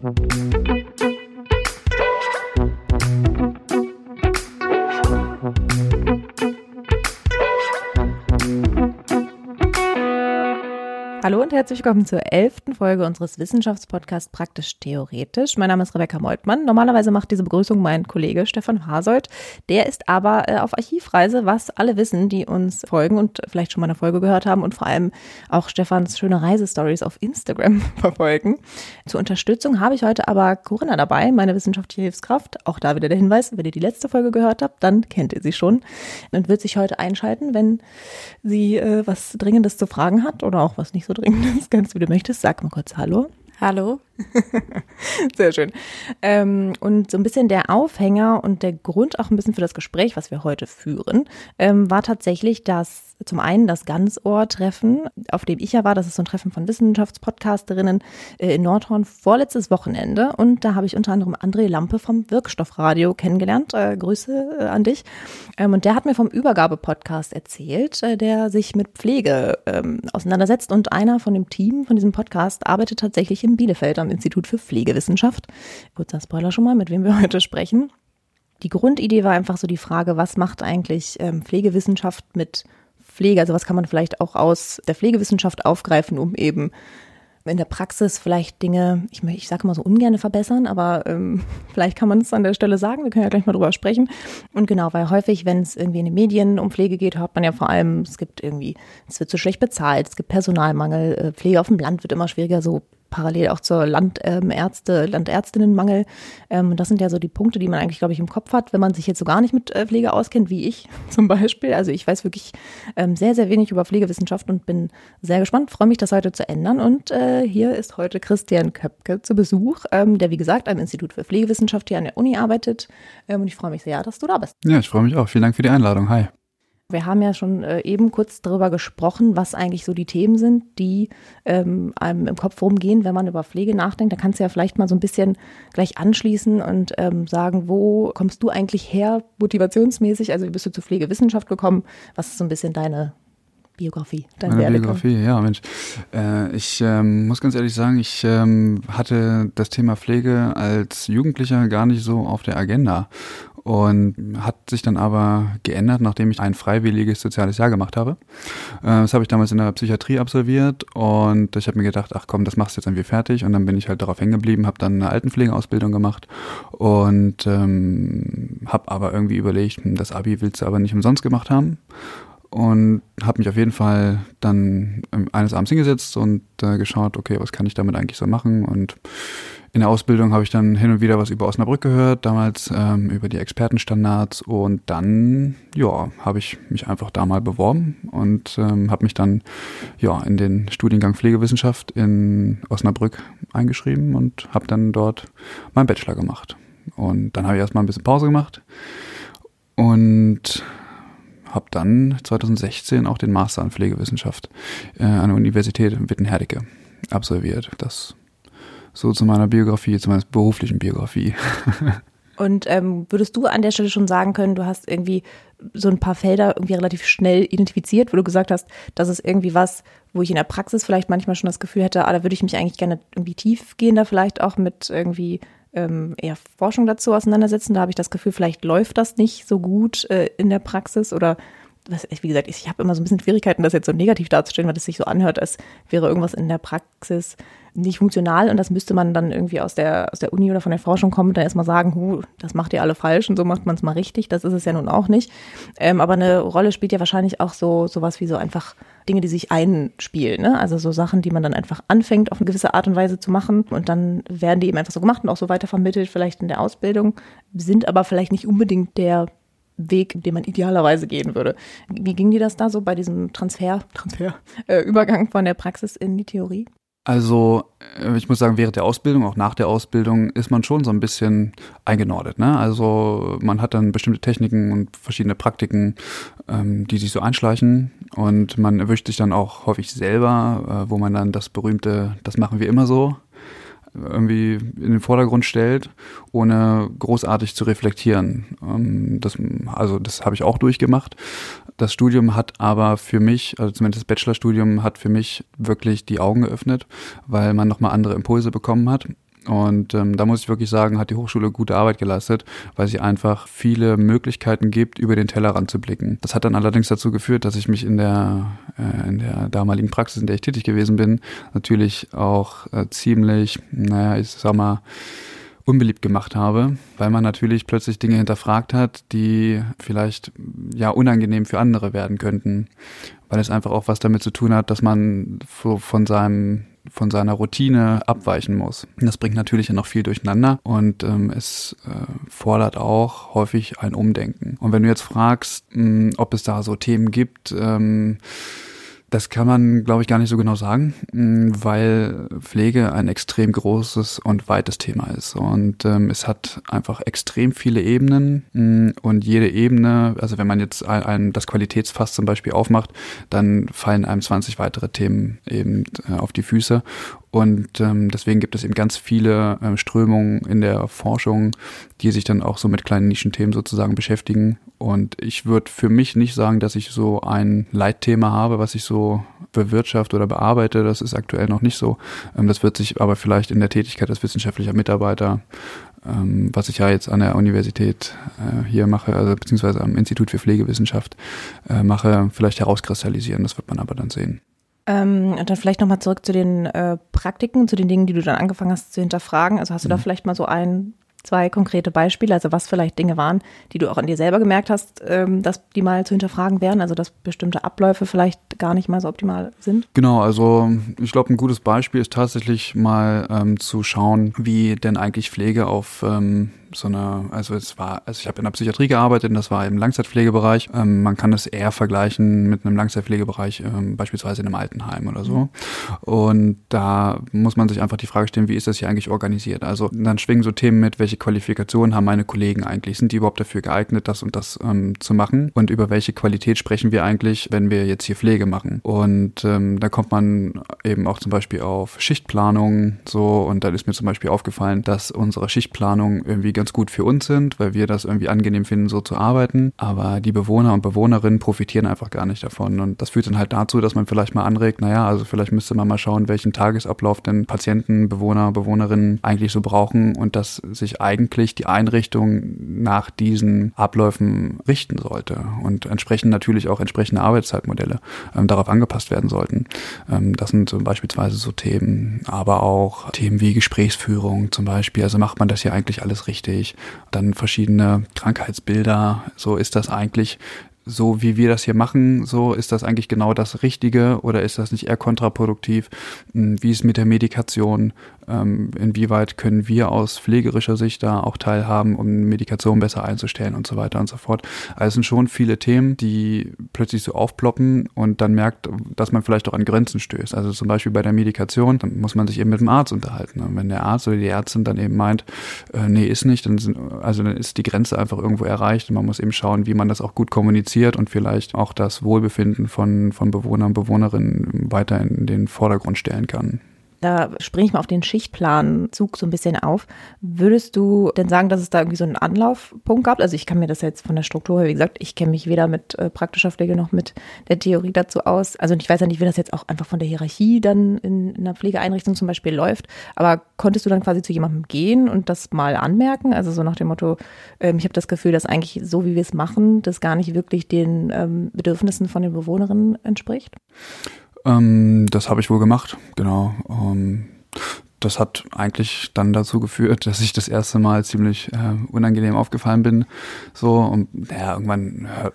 Thank you. Hallo und herzlich willkommen zur elften Folge unseres Wissenschaftspodcasts Praktisch Theoretisch. Mein Name ist Rebecca Meutmann. Normalerweise macht diese Begrüßung mein Kollege Stefan Hasold. Der ist aber äh, auf Archivreise, was alle wissen, die uns folgen und vielleicht schon mal eine Folge gehört haben und vor allem auch Stefans schöne Reisestories auf Instagram verfolgen. Zur Unterstützung habe ich heute aber Corinna dabei, meine wissenschaftliche Hilfskraft. Auch da wieder der Hinweis, wenn ihr die letzte Folge gehört habt, dann kennt ihr sie schon und wird sich heute einschalten, wenn sie äh, was Dringendes zu fragen hat oder auch was nicht so dringendes, ganz wie du möchtest. Sag mal kurz Hallo. Hallo. Sehr schön. Ähm, und so ein bisschen der Aufhänger und der Grund auch ein bisschen für das Gespräch, was wir heute führen, ähm, war tatsächlich, dass zum einen das Ganzohr-Treffen, auf dem ich ja war, das ist so ein Treffen von Wissenschaftspodcasterinnen äh, in Nordhorn vorletztes Wochenende. Und da habe ich unter anderem André Lampe vom Wirkstoffradio kennengelernt. Äh, Grüße äh, an dich. Ähm, und der hat mir vom Übergabe-Podcast erzählt, äh, der sich mit Pflege ähm, auseinandersetzt. Und einer von dem Team von diesem Podcast arbeitet tatsächlich in Bielefeld am Institut für Pflegewissenschaft. Kurzer Spoiler schon mal, mit wem wir heute sprechen. Die Grundidee war einfach so die Frage, was macht eigentlich ähm, Pflegewissenschaft mit Pflege? Also was kann man vielleicht auch aus der Pflegewissenschaft aufgreifen, um eben in der Praxis vielleicht Dinge, ich, ich sage mal so ungern verbessern, aber ähm, vielleicht kann man es an der Stelle sagen. Wir können ja gleich mal drüber sprechen. Und genau, weil häufig, wenn es irgendwie in den Medien um Pflege geht, hört man ja vor allem, es gibt irgendwie, es wird zu schlecht bezahlt, es gibt Personalmangel, äh, Pflege auf dem Land wird immer schwieriger, so parallel auch zur Landärzte, ähm, Landärztinnenmangel. Ähm, das sind ja so die Punkte, die man eigentlich, glaube ich, im Kopf hat, wenn man sich jetzt so gar nicht mit äh, Pflege auskennt, wie ich zum Beispiel. Also ich weiß wirklich ähm, sehr, sehr wenig über Pflegewissenschaft und bin sehr gespannt, freue mich, das heute zu ändern. Und äh, hier ist heute Christian Köpke zu Besuch, ähm, der, wie gesagt, am Institut für Pflegewissenschaft hier an der Uni arbeitet. Ähm, und ich freue mich sehr, dass du da bist. Ja, ich freue mich auch. Vielen Dank für die Einladung. Hi. Wir haben ja schon äh, eben kurz darüber gesprochen, was eigentlich so die Themen sind, die ähm, einem im Kopf rumgehen, wenn man über Pflege nachdenkt. Da kannst du ja vielleicht mal so ein bisschen gleich anschließen und ähm, sagen, wo kommst du eigentlich her, motivationsmäßig? Also wie bist du zur Pflegewissenschaft gekommen? Was ist so ein bisschen deine Biografie, deine Meine Biografie, ja, Mensch. Äh, ich ähm, muss ganz ehrlich sagen, ich ähm, hatte das Thema Pflege als Jugendlicher gar nicht so auf der Agenda und hat sich dann aber geändert, nachdem ich ein freiwilliges soziales Jahr gemacht habe. Äh, das habe ich damals in der Psychiatrie absolviert und ich habe mir gedacht, ach komm, das machst du jetzt irgendwie fertig. Und dann bin ich halt darauf hängen geblieben, habe dann eine Altenpflegeausbildung gemacht und ähm, habe aber irgendwie überlegt, hm, das Abi willst du aber nicht umsonst gemacht haben. Und habe mich auf jeden Fall dann eines Abends hingesetzt und äh, geschaut, okay, was kann ich damit eigentlich so machen? Und in der Ausbildung habe ich dann hin und wieder was über Osnabrück gehört, damals ähm, über die Expertenstandards und dann, ja, habe ich mich einfach da mal beworben und ähm, habe mich dann, ja, in den Studiengang Pflegewissenschaft in Osnabrück eingeschrieben und habe dann dort meinen Bachelor gemacht. Und dann habe ich erstmal ein bisschen Pause gemacht und habe dann 2016 auch den Master an Pflegewissenschaft äh, an der Universität in Wittenherdecke absolviert. Das so zu meiner Biografie, zu meiner beruflichen Biografie. Und ähm, würdest du an der Stelle schon sagen können, du hast irgendwie so ein paar Felder irgendwie relativ schnell identifiziert, wo du gesagt hast, das ist irgendwie was, wo ich in der Praxis vielleicht manchmal schon das Gefühl hätte, ah, da würde ich mich eigentlich gerne irgendwie tiefgehender vielleicht auch mit irgendwie ähm, eher Forschung dazu auseinandersetzen. Da habe ich das Gefühl, vielleicht läuft das nicht so gut äh, in der Praxis oder was, wie gesagt, ich habe immer so ein bisschen Schwierigkeiten, das jetzt so negativ darzustellen, weil das sich so anhört, als wäre irgendwas in der Praxis nicht funktional und das müsste man dann irgendwie aus der, aus der Uni oder von der Forschung kommen und dann erstmal sagen, hu, das macht ihr alle falsch und so macht man es mal richtig. Das ist es ja nun auch nicht. Ähm, aber eine Rolle spielt ja wahrscheinlich auch so sowas wie so einfach Dinge, die sich einspielen. Ne? Also so Sachen, die man dann einfach anfängt, auf eine gewisse Art und Weise zu machen und dann werden die eben einfach so gemacht und auch so weiter vermittelt, vielleicht in der Ausbildung, sind aber vielleicht nicht unbedingt der Weg, den man idealerweise gehen würde. Wie ging dir das da so bei diesem Transfer, Transfer, äh, Übergang von der Praxis in die Theorie? Also, äh, ich muss sagen, während der Ausbildung, auch nach der Ausbildung, ist man schon so ein bisschen eingenordet. Ne? Also, man hat dann bestimmte Techniken und verschiedene Praktiken, ähm, die sich so einschleichen. Und man erwischt sich dann auch häufig selber, äh, wo man dann das berühmte, das machen wir immer so, irgendwie in den Vordergrund stellt, ohne großartig zu reflektieren. Ähm, das, also das habe ich auch durchgemacht. Das Studium hat aber für mich, also zumindest das Bachelorstudium hat für mich wirklich die Augen geöffnet, weil man nochmal andere Impulse bekommen hat. Und ähm, da muss ich wirklich sagen, hat die Hochschule gute Arbeit geleistet, weil sie einfach viele Möglichkeiten gibt, über den Tellerrand zu blicken. Das hat dann allerdings dazu geführt, dass ich mich in der, äh, in der damaligen Praxis, in der ich tätig gewesen bin, natürlich auch äh, ziemlich, naja, ich sag mal, unbeliebt gemacht habe, weil man natürlich plötzlich Dinge hinterfragt hat, die vielleicht ja unangenehm für andere werden könnten, weil es einfach auch was damit zu tun hat, dass man von seinem von seiner Routine abweichen muss. Das bringt natürlich dann noch viel durcheinander und ähm, es äh, fordert auch häufig ein Umdenken. Und wenn du jetzt fragst, mh, hm, ob es da so Themen gibt, ähm, das kann man, glaube ich, gar nicht so genau sagen, mm, weil Pflege ein extrem großes und weites Thema ist. Und ähm, es hat einfach extrem viele Ebenen mm, und jede Ebene, also wenn man jetzt ein, ein, das Qualitätsfass zum Beispiel aufmacht, dann fallen einem 20 weitere Themen eben äh, auf die Füße. Und ähm, deswegen gibt es eben ganz viele ähm, Strömungen in der Forschung, die sich dann auch so mit kleinen Nischenthemen sozusagen beschäftigen. Und ich würde für mich nicht sagen, dass ich so ein Leitthema habe, was ich so bewirtschaft oder bearbeite. Das ist aktuell noch nicht so. Ähm, das wird sich aber vielleicht in der Tätigkeit als wissenschaftlicher Mitarbeiter, ähm, was ich ja jetzt an der Universität äh, hier mache, also beziehungsweise am Institut für Pflegewissenschaft äh, mache, vielleicht herauskristallisieren. Das wird man aber dann sehen. Ähm, und dann vielleicht nochmal zurück zu den äh, Praktiken, zu den Dingen, die du dann angefangen hast zu hinterfragen. Also hast du mhm. da vielleicht mal so ein, zwei konkrete Beispiele, also was vielleicht Dinge waren, die du auch an dir selber gemerkt hast, ähm, dass die mal zu hinterfragen wären, also dass bestimmte Abläufe vielleicht gar nicht mal so optimal sind? Genau, also ich glaube, ein gutes Beispiel ist tatsächlich mal ähm, zu schauen, wie denn eigentlich Pflege auf ähm, so eine, also es war, also ich habe in der Psychiatrie gearbeitet und das war im Langzeitpflegebereich. Ähm, man kann das eher vergleichen mit einem Langzeitpflegebereich, ähm, beispielsweise in einem Altenheim oder so. Und da muss man sich einfach die Frage stellen, wie ist das hier eigentlich organisiert? Also dann schwingen so Themen mit, welche Qualifikationen haben meine Kollegen eigentlich? Sind die überhaupt dafür geeignet, das und das ähm, zu machen? Und über welche Qualität sprechen wir eigentlich, wenn wir jetzt hier Pflege machen? Und ähm, da kommt man eben auch zum Beispiel auf Schichtplanung so und dann ist mir zum Beispiel aufgefallen, dass unsere Schichtplanung irgendwie ganz gut für uns sind, weil wir das irgendwie angenehm finden, so zu arbeiten. Aber die Bewohner und Bewohnerinnen profitieren einfach gar nicht davon. Und das führt dann halt dazu, dass man vielleicht mal anregt, naja, also vielleicht müsste man mal schauen, welchen Tagesablauf denn Patienten, Bewohner, Bewohnerinnen eigentlich so brauchen und dass sich eigentlich die Einrichtung nach diesen Abläufen richten sollte und entsprechend natürlich auch entsprechende Arbeitszeitmodelle ähm, darauf angepasst werden sollten. Ähm, das sind so beispielsweise so Themen, aber auch Themen wie Gesprächsführung zum Beispiel. Also macht man das hier eigentlich alles richtig? Wichtig. Dann verschiedene Krankheitsbilder. So ist das eigentlich so wie wir das hier machen, so ist das eigentlich genau das Richtige oder ist das nicht eher kontraproduktiv? Hm, wie ist mit der Medikation? ähm, inwieweit können wir aus pflegerischer Sicht da auch teilhaben, um Medikation besser einzustellen und so weiter und so fort. Also es sind schon viele Themen, die plötzlich so aufploppen und dann merkt, dass man vielleicht auch an Grenzen stößt. Also zum Beispiel bei der Medikation, dann muss man sich eben mit dem Arzt unterhalten. Und wenn der Arzt oder die Ärztin dann eben meint, äh, nee, ist nicht, dann sind, also dann ist die Grenze einfach irgendwo erreicht und man muss eben schauen, wie man das auch gut kommuniziert und vielleicht auch das Wohlbefinden von, von Bewohnern und Bewohnerinnen weiter in den Vordergrund stellen kann. Da springe ich mal auf den Schichtplanzug so ein bisschen auf. Würdest du denn sagen, dass es da irgendwie so einen Anlaufpunkt gab? Also ich kann mir das jetzt von der Struktur her, wie gesagt, ich kenne mich weder mit äh, praktischer Pflege noch mit der Theorie dazu aus. Also ich weiß ja nicht, wie das jetzt auch einfach von der Hierarchie dann in, in einer Pflegeeinrichtung zum Beispiel läuft. Aber konntest du dann quasi zu jemandem gehen und das mal anmerken? Also so nach dem Motto, ähm, ich habe das Gefühl, dass eigentlich so, wie wir es machen, das gar nicht wirklich den ähm, Bedürfnissen von den Bewohnerinnen entspricht? Ähm, das habe ich wohl gemacht, genau. Ähm, das hat eigentlich dann dazu geführt, dass ich das erste Mal ziemlich äh, unangenehm aufgefallen bin. So und naja, irgendwann hört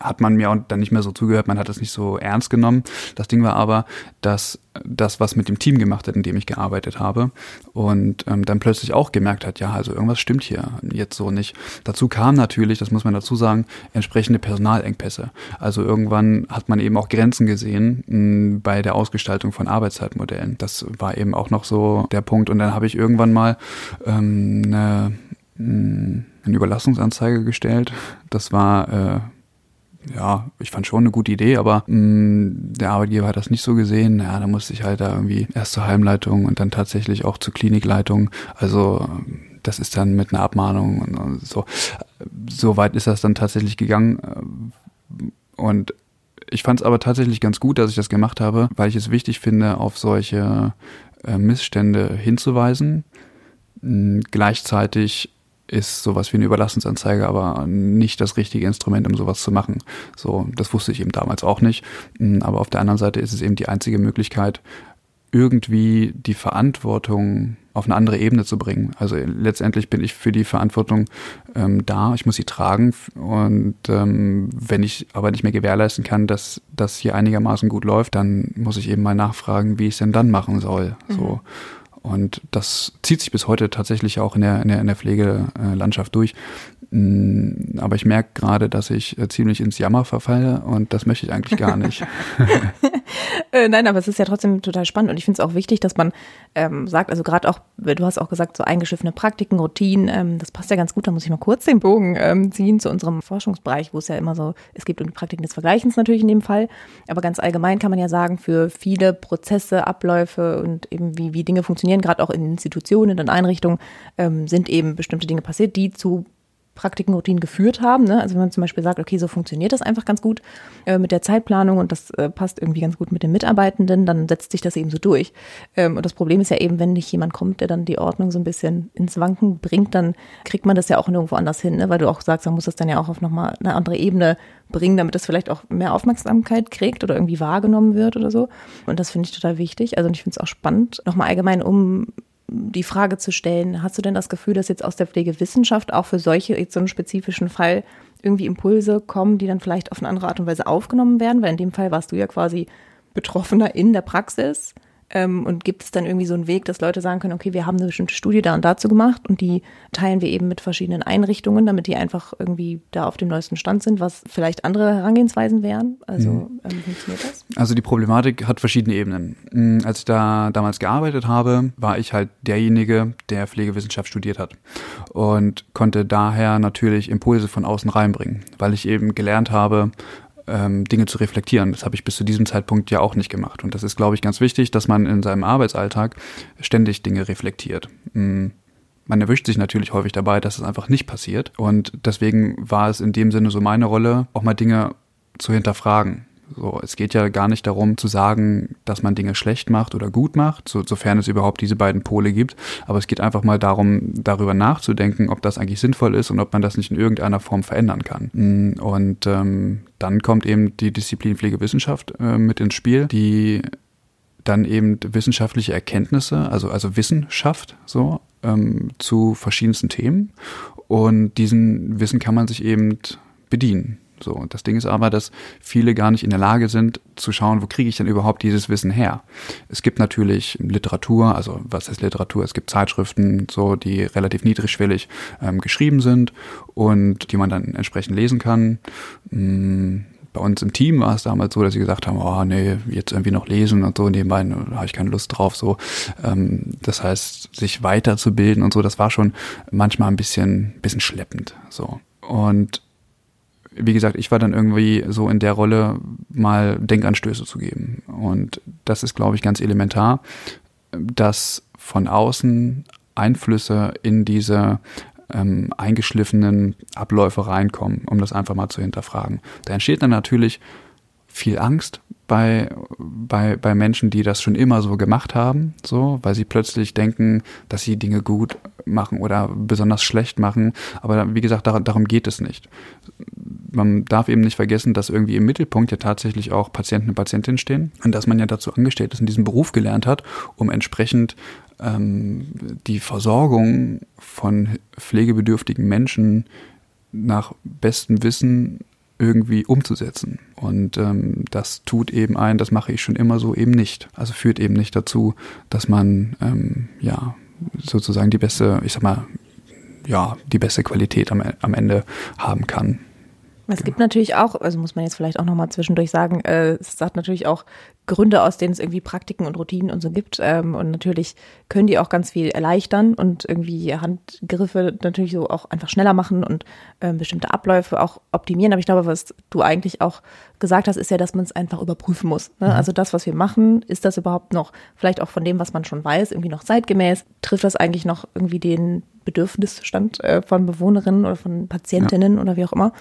hat man mir dann nicht mehr so zugehört, man hat das nicht so ernst genommen. Das Ding war aber, dass das was mit dem Team gemacht hat, in dem ich gearbeitet habe und ähm, dann plötzlich auch gemerkt hat, ja, also irgendwas stimmt hier jetzt so nicht. Dazu kam natürlich, das muss man dazu sagen, entsprechende Personalengpässe. Also irgendwann hat man eben auch Grenzen gesehen mh, hm, bei der Ausgestaltung von Arbeitszeitmodellen. Das war eben auch noch so der Punkt und dann habe ich irgendwann mal ähm, eine, mh, hm, eine Überlassungsanzeige gestellt. Das war äh, ja, ich fand schon eine gute Idee, aber mh, mm, der Arbeitgeber hat das nicht so gesehen. Ja, da musste ich halt da irgendwie erst zur Heimleitung und dann tatsächlich auch zur Klinikleitung. Also das ist dann mit einer Abmahnung und so. So weit ist das dann tatsächlich gegangen. Und ich fand es aber tatsächlich ganz gut, dass ich das gemacht habe, weil ich es wichtig finde, auf solche äh, Missstände hinzuweisen Hm, gleichzeitig ist sowas wie eine Überlassungsanzeige aber nicht das richtige Instrument, um sowas zu machen. So, das wusste ich eben damals auch nicht. Hm, aber auf der anderen Seite ist es eben die einzige Möglichkeit, irgendwie die Verantwortung auf eine andere Ebene zu bringen. Also letztendlich bin ich für die Verantwortung ähm, da, ich muss sie tragen und ähm, wenn ich aber nicht mehr gewährleisten kann, dass das hier einigermaßen gut läuft, dann muss ich eben mal nachfragen, wie ich es denn dann machen soll. Mhm. So. Und das zieht sich bis heute tatsächlich auch in der, in der, in der Pflegelandschaft durch. Mm, aber ich merke gerade, dass ich äh, ziemlich ins Jammer verfalle und das möchte ich eigentlich gar nicht. Äh, nein, aber es ist ja trotzdem total spannend und ich finde es auch wichtig, dass man ähm, sagt, also gerade auch, du hast auch gesagt, so eingeschiffene Praktiken, Routinen, ähm, das passt ja ganz gut, da muss ich mal kurz den Bogen ähm, ziehen zu unserem Forschungsbereich, wo es ja immer so, es gibt Praktiken des Vergleichens natürlich in dem Fall, aber ganz allgemein kann man ja sagen, für viele Prozesse, Abläufe und eben wie, wie Dinge funktionieren, gerade auch in Institutionen, in Einrichtungen, ähm, sind eben bestimmte Dinge passiert, die zu Praktiken, Routinen geführt haben. Ne? Also wenn man zum Beispiel sagt, okay, so funktioniert das einfach ganz gut äh, mit der Zeitplanung und das äh, passt irgendwie ganz gut mit den Mitarbeitenden, dann setzt sich das eben so durch. Ähm, und das Problem ist ja eben, wenn nicht jemand kommt, der dann die Ordnung so ein bisschen ins Wanken bringt, dann kriegt man das ja auch nirgendwo anders hin, ne? weil du auch sagst, man muss das dann ja auch auf nochmal eine andere Ebene bringen, damit das vielleicht auch mehr Aufmerksamkeit kriegt oder irgendwie wahrgenommen wird oder so. Und das finde ich total wichtig. Also ich finde es auch spannend, nochmal allgemein um die Frage zu stellen, hast du denn das Gefühl, dass jetzt aus der Pflegewissenschaft auch für solche, jetzt so einen spezifischen Fall irgendwie Impulse kommen, die dann vielleicht auf eine andere Art und Weise aufgenommen werden? Weil in dem Fall warst du ja quasi Betroffener in der Praxis. Ähm, und gibt es dann irgendwie so einen Weg, dass Leute sagen können, okay, wir haben eine bestimmte Studie da und dazu gemacht und die teilen wir eben mit verschiedenen Einrichtungen, damit die einfach irgendwie da auf dem neuesten Stand sind, was vielleicht andere Herangehensweisen wären? Also mhm. ähm, funktioniert das? Also die Problematik hat verschiedene Ebenen. Mm, als ich da damals gearbeitet habe, war ich halt derjenige, der Pflegewissenschaft studiert hat und konnte daher natürlich Impulse von außen reinbringen, weil ich eben gelernt habe, ähm, Dinge zu reflektieren. Das habe ich bis zu diesem Zeitpunkt ja auch nicht gemacht. Und das ist, glaube ich, ganz wichtig, dass man in seinem Arbeitsalltag ständig Dinge reflektiert. Mhm. Man erwischt sich natürlich häufig dabei, dass es einfach nicht passiert. Und deswegen war es in dem Sinne so meine Rolle, auch mal Dinge zu hinterfragen. So, es geht ja gar nicht darum zu sagen, dass man Dinge schlecht macht oder gut macht, so, sofern es überhaupt diese beiden Pole gibt. Aber es geht einfach mal darum, darüber nachzudenken, ob das eigentlich sinnvoll ist und ob man das nicht in irgendeiner Form verändern kann. Mm, und ähm, dann kommt eben die Disziplin Pflegewissenschaft äh, mit ins Spiel, die dann eben wissenschaftliche Erkenntnisse, also, also Wissenschaft, so, ähm, zu verschiedensten Themen. Und diesen Wissen kann man sich eben bedienen. So, und das Ding ist aber, dass viele gar nicht in der Lage sind zu schauen, wo kriege ich denn überhaupt dieses Wissen her? Es gibt natürlich Literatur, also was heißt Literatur? Es gibt Zeitschriften, so die relativ niedrigschwellig ähm, geschrieben sind und die man dann entsprechend lesen kann. Hm, bei uns im Team war es damals so, dass sie gesagt haben, oh nee, jetzt irgendwie noch lesen und so, nebenbei da habe ich keine Lust drauf. So, ähm, das heißt, sich weiterzubilden und so, das war schon manchmal ein bisschen, bisschen schleppend. So. Und wie gesagt, ich war dann irgendwie so in der Rolle, mal Denkanstöße zu geben. Und das ist, glaube ich, ganz elementar, dass von außen Einflüsse in diese ähm, eingeschliffenen Abläufe reinkommen, um das einfach mal zu hinterfragen. Da entsteht dann natürlich viel Angst bei, bei, bei Menschen, die das schon immer so gemacht haben, so, weil sie plötzlich denken, dass sie Dinge gut machen oder besonders schlecht machen. Aber wie gesagt, darum geht es nicht man darf eben nicht vergessen, dass irgendwie im Mittelpunkt ja tatsächlich auch Patienten und Patientinnen stehen und dass man ja dazu angestellt ist und diesen Beruf gelernt hat, um entsprechend ähm, die Versorgung von pflegebedürftigen Menschen nach bestem Wissen irgendwie umzusetzen. Und ähm, das tut eben ein, das mache ich schon immer so eben nicht. Also führt eben nicht dazu, dass man ähm, ja sozusagen die beste, ich sag mal, ja, die beste Qualität am, am Ende haben kann. Es gibt natürlich auch, also muss man jetzt vielleicht auch nochmal zwischendurch sagen, äh, es hat natürlich auch Gründe, aus denen es irgendwie Praktiken und Routinen und so gibt. Ähm, und natürlich können die auch ganz viel erleichtern und irgendwie Handgriffe natürlich so auch einfach schneller machen und ähm, bestimmte Abläufe auch optimieren. Aber ich glaube, was du eigentlich auch gesagt hast, ist ja, dass man es einfach überprüfen muss. Ne? Mhm. Also das, was wir machen, ist das überhaupt noch, vielleicht auch von dem, was man schon weiß, irgendwie noch zeitgemäß? Trifft das eigentlich noch irgendwie den Bedürfnisstand äh, von Bewohnerinnen oder von Patientinnen ja. oder wie auch immer?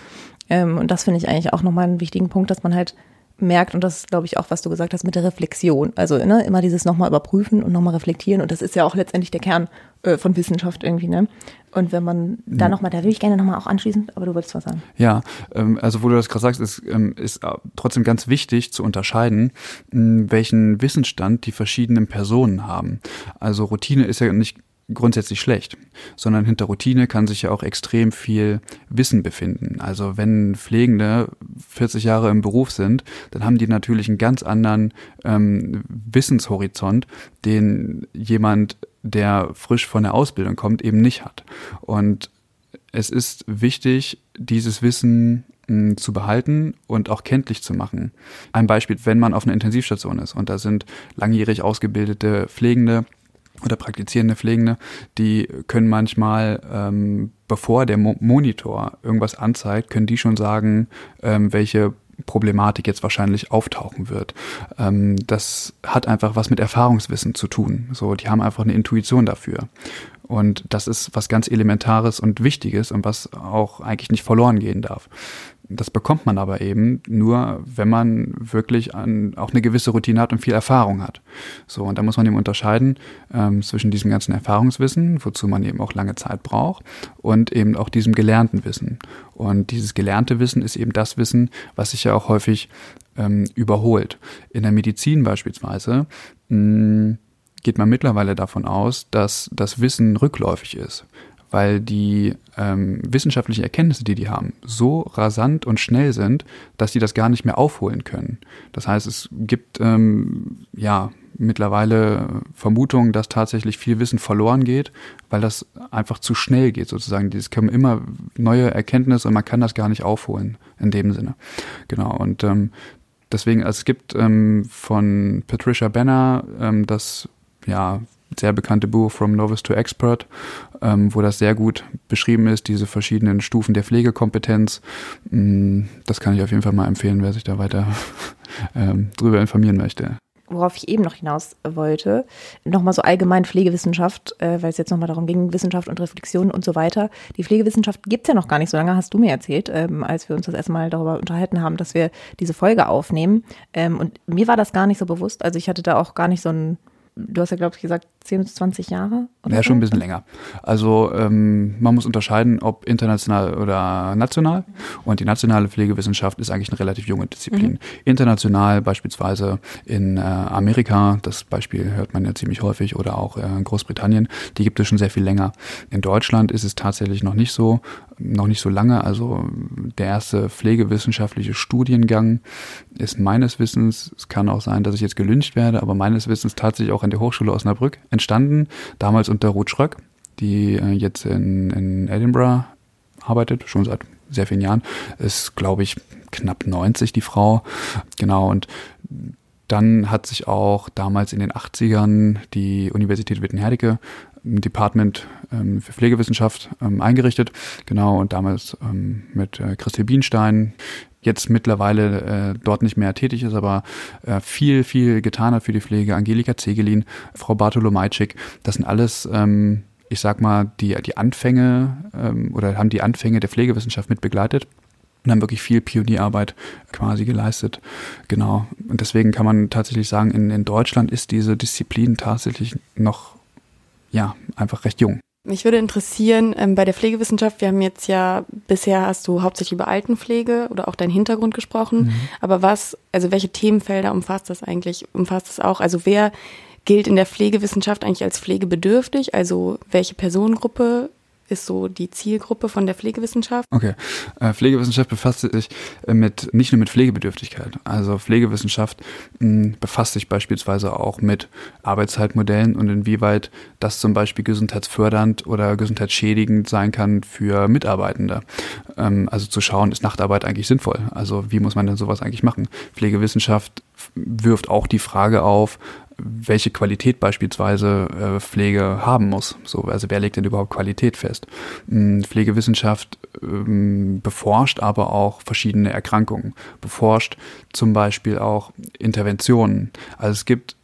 Ähm, und das finde ich eigentlich auch nochmal einen wichtigen Punkt, dass man halt merkt, und das ist, glaube ich, auch, was du gesagt hast mit der Reflexion. Also ne, immer dieses nochmal überprüfen und nochmal reflektieren. Und das ist ja auch letztendlich der Kern äh, von Wissenschaft irgendwie. Ne? Und wenn man da nochmal, da will ich gerne nochmal auch anschließen, aber du wolltest was sagen. Ja, ähm, also wo du das gerade sagst, ist, ähm, ist trotzdem ganz wichtig zu unterscheiden, welchen Wissensstand die verschiedenen Personen haben. Also Routine ist ja nicht grundsätzlich schlecht, sondern hinter Routine kann sich ja auch extrem viel Wissen befinden. Also wenn Pflegende 40 Jahre im Beruf sind, dann haben die natürlich einen ganz anderen ähm, Wissenshorizont, den jemand, der frisch von der Ausbildung kommt, eben nicht hat. Und es ist wichtig, dieses Wissen hm, zu behalten und auch kenntlich zu machen. Ein Beispiel, wenn man auf einer Intensivstation ist und da sind langjährig ausgebildete Pflegende, oder praktizierende Pflegende, die können manchmal, ähm, bevor der Mo Monitor irgendwas anzeigt, können die schon sagen, ähm, welche Problematik jetzt wahrscheinlich auftauchen wird. Ähm, das hat einfach was mit Erfahrungswissen zu tun. So, die haben einfach eine Intuition dafür. Und das ist was ganz Elementares und Wichtiges und was auch eigentlich nicht verloren gehen darf. Das bekommt man aber eben nur, wenn man wirklich an, auch eine gewisse Routine hat und viel Erfahrung hat. So, und da muss man eben unterscheiden ähm, zwischen diesem ganzen Erfahrungswissen, wozu man eben auch lange Zeit braucht, und eben auch diesem gelernten Wissen. Und dieses gelernte Wissen ist eben das Wissen, was sich ja auch häufig ähm, überholt. In der Medizin beispielsweise mh, geht man mittlerweile davon aus, dass das Wissen rückläufig ist weil die ähm, wissenschaftlichen Erkenntnisse, die die haben, so rasant und schnell sind, dass die das gar nicht mehr aufholen können. Das heißt, es gibt ähm, ja mittlerweile Vermutungen, dass tatsächlich viel Wissen verloren geht, weil das einfach zu schnell geht sozusagen. Es kommen immer neue Erkenntnisse und man kann das gar nicht aufholen in dem Sinne. Genau und ähm, deswegen, also es gibt ähm, von Patricia Benner ähm, das ja sehr bekannte Buch From Novice to Expert, ähm, wo das sehr gut beschrieben ist, diese verschiedenen Stufen der Pflegekompetenz. Mm, das kann ich auf jeden Fall mal empfehlen, wer sich da weiter ähm, drüber informieren möchte worauf ich eben noch hinaus wollte, nochmal so allgemein Pflegewissenschaft, äh, weil es jetzt nochmal darum ging, Wissenschaft und Reflexion und so weiter. Die Pflegewissenschaft gibt es ja noch gar nicht so lange, hast du mir erzählt, ähm, als wir uns das erste Mal darüber unterhalten haben, dass wir diese Folge aufnehmen. Ähm, und mir war das gar nicht so bewusst. Also ich hatte da auch gar nicht so ein du hast ja, glaube ich, gesagt, 10 bis 20 Jahre? Ja, so? schon ein bisschen länger. Also ähm, man muss unterscheiden, ob international oder national. Und die nationale Pflegewissenschaft ist eigentlich eine relativ junge Disziplin. Mhm. International beispielsweise in äh, Amerika, das Beispiel hört man ja ziemlich häufig, oder auch äh, in Großbritannien, die gibt es schon sehr viel länger. In Deutschland ist es tatsächlich noch nicht so, noch nicht so lange. Also der erste pflegewissenschaftliche Studiengang ist meines Wissens, es kann auch sein, dass ich jetzt gelüncht werde, aber meines Wissens tatsächlich auch an der Hochschule Osnabrück entstanden, damals unter Ruth Schröck, die äh, jetzt in, in Edinburgh arbeitet, schon seit sehr vielen Jahren, ist, glaube ich, knapp 90 die Frau. Genau, und dann hat sich auch damals in den 80ern die Universität Wittenherdecke ein Department ähm, für Pflegewissenschaft ähm, eingerichtet. Genau, und damals ähm, mit äh, Christel Bienstein, jetzt mittlerweile äh, dort nicht mehr tätig ist, aber äh, viel, viel getan hat für die Pflege. Angelika Zegelin, Frau Bartolomajczyk, das sind alles, ähm, ich sag mal, die, die Anfänge ähm, oder haben die Anfänge der Pflegewissenschaft mit begleitet und haben wirklich viel Pionierarbeit quasi geleistet. Genau. Und deswegen kann man tatsächlich sagen, in, in Deutschland ist diese Disziplin tatsächlich noch, ja, einfach recht jung. Mich würde interessieren, ähm, bei der Pflegewissenschaft, wir haben jetzt ja, bisher hast du hauptsächlich über Altenpflege oder auch deinen Hintergrund gesprochen, mhm. aber was, also welche Themenfelder umfasst das eigentlich, umfasst das auch? Also wer gilt in der Pflegewissenschaft eigentlich als pflegebedürftig? Also welche Personengruppe ist so die Zielgruppe von der Pflegewissenschaft? Okay. Äh, Pflegewissenschaft befasst sich äh, mit nicht nur mit Pflegebedürftigkeit. Also Pflegewissenschaft befasst sich beispielsweise auch mit Arbeitszeitmodellen und inwieweit das zum Beispiel gesundheitsfördernd oder gesundheitsschädigend sein kann für Mitarbeitende. Ähm, also zu schauen, ist Nachtarbeit eigentlich sinnvoll? Also wie muss man denn sowas eigentlich machen? Pflegewissenschaft wirft auch die Frage auf, welche Qualität beispielsweise äh, Pflege haben muss. So, also wer legt denn überhaupt Qualität fest? Hm, Pflegewissenschaft ähm, beforscht aber auch verschiedene Erkrankungen, beforscht zum Beispiel auch Interventionen. Also es gibt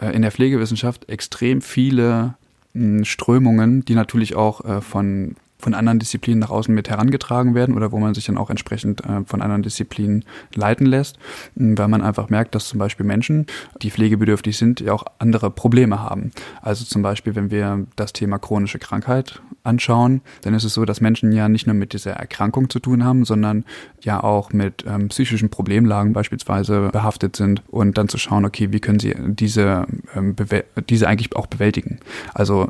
äh, in der Pflegewissenschaft extrem viele hm, Strömungen, die natürlich auch äh, von von anderen Disziplinen nach außen mit herangetragen werden oder wo man sich dann auch entsprechend äh, von anderen Disziplinen leiten lässt, weil man einfach merkt, dass zum Beispiel Menschen, die pflegebedürftig sind, ja auch andere Probleme haben. Also zum Beispiel, wenn wir das Thema chronische Krankheit anschauen, dann ist es so, dass Menschen ja nicht nur mit dieser Erkrankung zu tun haben, sondern ja auch mit ähm, psychischen Problemlagen beispielsweise behaftet sind und dann zu schauen, okay, wie können sie diese, ähm, diese eigentlich auch bewältigen. Also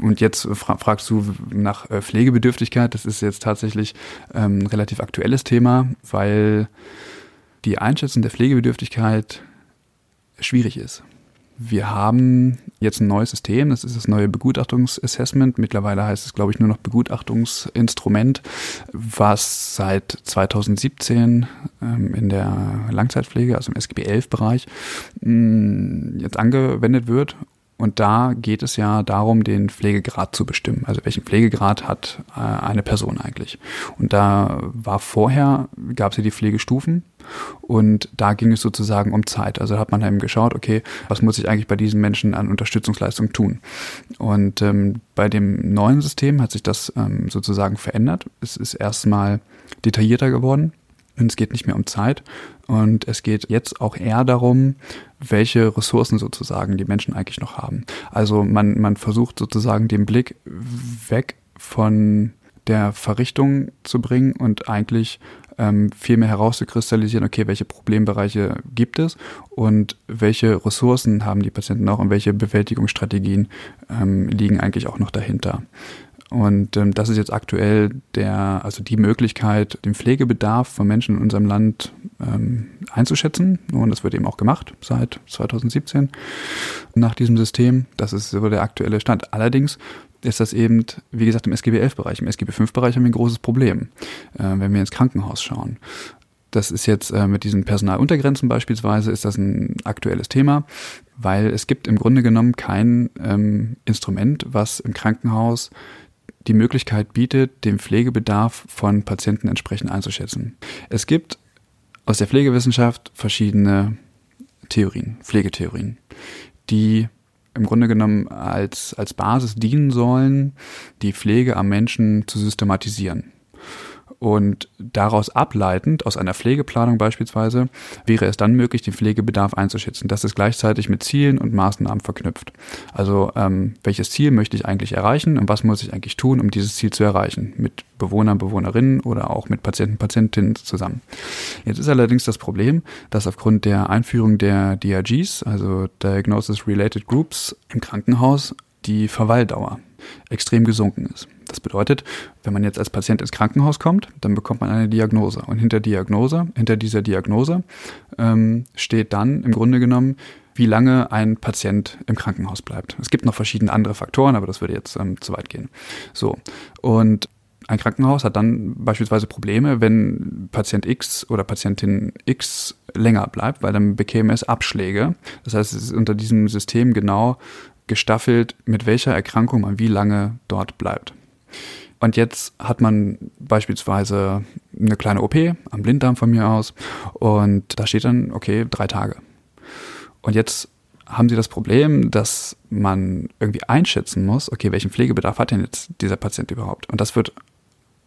und jetzt fra fragst du nach äh, Pflegebedürftigkeit. Das ist jetzt tatsächlich ähm, ein relativ aktuelles Thema, weil die Einschätzung der Pflegebedürftigkeit schwierig ist. Wir haben jetzt ein neues System, das ist das neue Begutachtungsassessment. Mittlerweile heißt es, glaube ich, nur noch Begutachtungsinstrument, was seit 2017 ähm, in der Langzeitpflege, also im SGB 11 Bereich, mh, jetzt angewendet wird und da geht es ja darum, den Pflegegrad zu bestimmen. Also welchen Pflegegrad hat äh, eine Person eigentlich? Und da war vorher, gab es ja die Pflegestufen und da ging es sozusagen um Zeit. Also hat man eben geschaut, okay, was muss ich eigentlich bei diesen Menschen an Unterstützungsleistung tun? Und ähm, bei dem neuen System hat sich das ähm, sozusagen verändert. Es ist erstmal detaillierter geworden. Und es geht nicht mehr um Zeit. Und es geht jetzt auch eher darum, welche Ressourcen sozusagen die Menschen eigentlich noch haben. Also man, man versucht sozusagen den Blick weg von der Verrichtung zu bringen und eigentlich ähm, viel mehr herauszukristallisieren, okay, welche Problembereiche gibt es und welche Ressourcen haben die Patienten noch und welche Bewältigungsstrategien ähm, liegen eigentlich auch noch dahinter. Und ähm, das ist jetzt aktuell der, also die Möglichkeit, den Pflegebedarf von Menschen in unserem Land ähm, einzuschätzen. Und das wird eben auch gemacht seit 2017 nach diesem System. Das ist so der aktuelle Stand. Allerdings ist das eben, wie gesagt, im SGB 11 Bereich. Im SGB 5 Bereich haben wir ein großes Problem, äh, wenn wir ins Krankenhaus schauen. Das ist jetzt äh, mit diesen Personaluntergrenzen beispielsweise, ist das ein aktuelles Thema, weil es gibt im Grunde genommen kein ähm, Instrument, was im Krankenhaus die Möglichkeit bietet, den Pflegebedarf von Patienten entsprechend einzuschätzen. Es gibt aus der Pflegewissenschaft verschiedene Theorien, Pflegetheorien, die im Grunde genommen als, als Basis dienen sollen, die Pflege am Menschen zu systematisieren. Und daraus ableitend, aus einer Pflegeplanung beispielsweise, wäre es dann möglich, den Pflegebedarf einzuschätzen. Das ist gleichzeitig mit Zielen und Maßnahmen verknüpft. Also ähm, welches Ziel möchte ich eigentlich erreichen und was muss ich eigentlich tun, um dieses Ziel zu erreichen? Mit Bewohnern, Bewohnerinnen oder auch mit Patienten, Patientinnen zusammen. Jetzt ist allerdings das Problem, dass aufgrund der Einführung der DRGs, also Diagnosis Related Groups im Krankenhaus, die Verweildauer extrem gesunken ist. Das bedeutet, wenn man jetzt als Patient ins Krankenhaus kommt, dann bekommt man eine Diagnose. Und hinter Diagnose, hinter dieser Diagnose ähm, steht dann im Grunde genommen, wie lange ein Patient im Krankenhaus bleibt. Es gibt noch verschiedene andere Faktoren, aber das würde jetzt ähm, zu weit gehen. So. Und ein Krankenhaus hat dann beispielsweise Probleme, wenn Patient X oder Patientin X länger bleibt, weil dann bekäme es Abschläge. Das heißt, es ist unter diesem System genau gestaffelt, mit welcher Erkrankung man wie lange dort bleibt. Und jetzt hat man beispielsweise eine kleine OP am Blinddarm von mir aus und da steht dann, okay, drei Tage. Und jetzt haben sie das Problem, dass man irgendwie einschätzen muss, okay, welchen Pflegebedarf hat denn jetzt dieser Patient überhaupt? Und das wird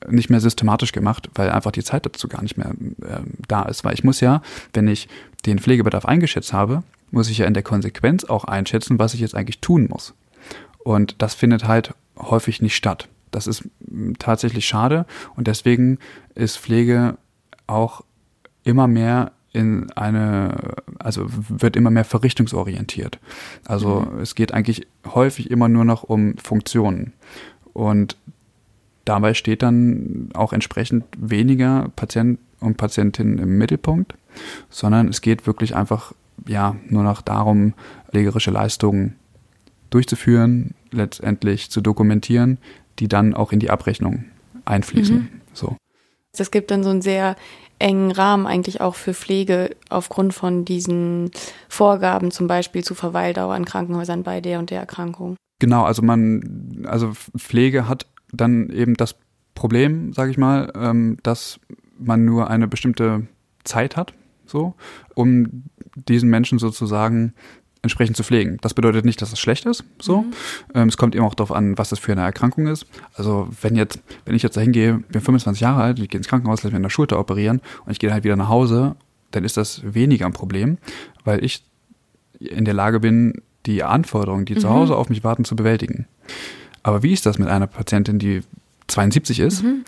nicht mehr systematisch gemacht, weil einfach die Zeit dazu gar nicht mehr äh, da ist. Weil ich muss ja, wenn ich den Pflegebedarf eingeschätzt habe, muss ich ja in der Konsequenz auch einschätzen, was ich jetzt eigentlich tun muss. Und das findet halt häufig nicht statt. Das ist tatsächlich schade und deswegen ist Pflege auch immer mehr in eine, also wird immer mehr verrichtungsorientiert. Also mhm. es geht eigentlich häufig immer nur noch um Funktionen. Und dabei steht dann auch entsprechend weniger Patient und Patientin im Mittelpunkt, sondern es geht wirklich einfach ja nur noch darum, pflegerische Leistungen durchzuführen, letztendlich zu dokumentieren, die dann auch in die Abrechnung einfließen. Mhm. So. Es gibt dann so einen sehr engen Rahmen eigentlich auch für Pflege aufgrund von diesen Vorgaben, zum Beispiel zu Verweildauer in Krankenhäusern bei der und der Erkrankung. Genau, also man, also Pflege hat dann eben das Problem, sage ich mal, ähm, dass man nur eine bestimmte Zeit hat, so, um diesen Menschen sozusagen entsprechend zu pflegen. Das bedeutet nicht, dass es schlecht ist. So, mhm. ähm, es kommt eben auch darauf an, was das für eine Erkrankung ist. Also wenn jetzt, wenn ich jetzt dahin gehe, bin 25 Jahre alt, ich gehe ins Krankenhaus, lasse mir in der Schulter operieren und ich gehe halt wieder nach Hause, dann ist das weniger ein Problem, weil ich in der Lage bin, die Anforderungen, die mhm. zu Hause auf mich warten, zu bewältigen. Aber wie ist das mit einer Patientin, die 72 ist mhm.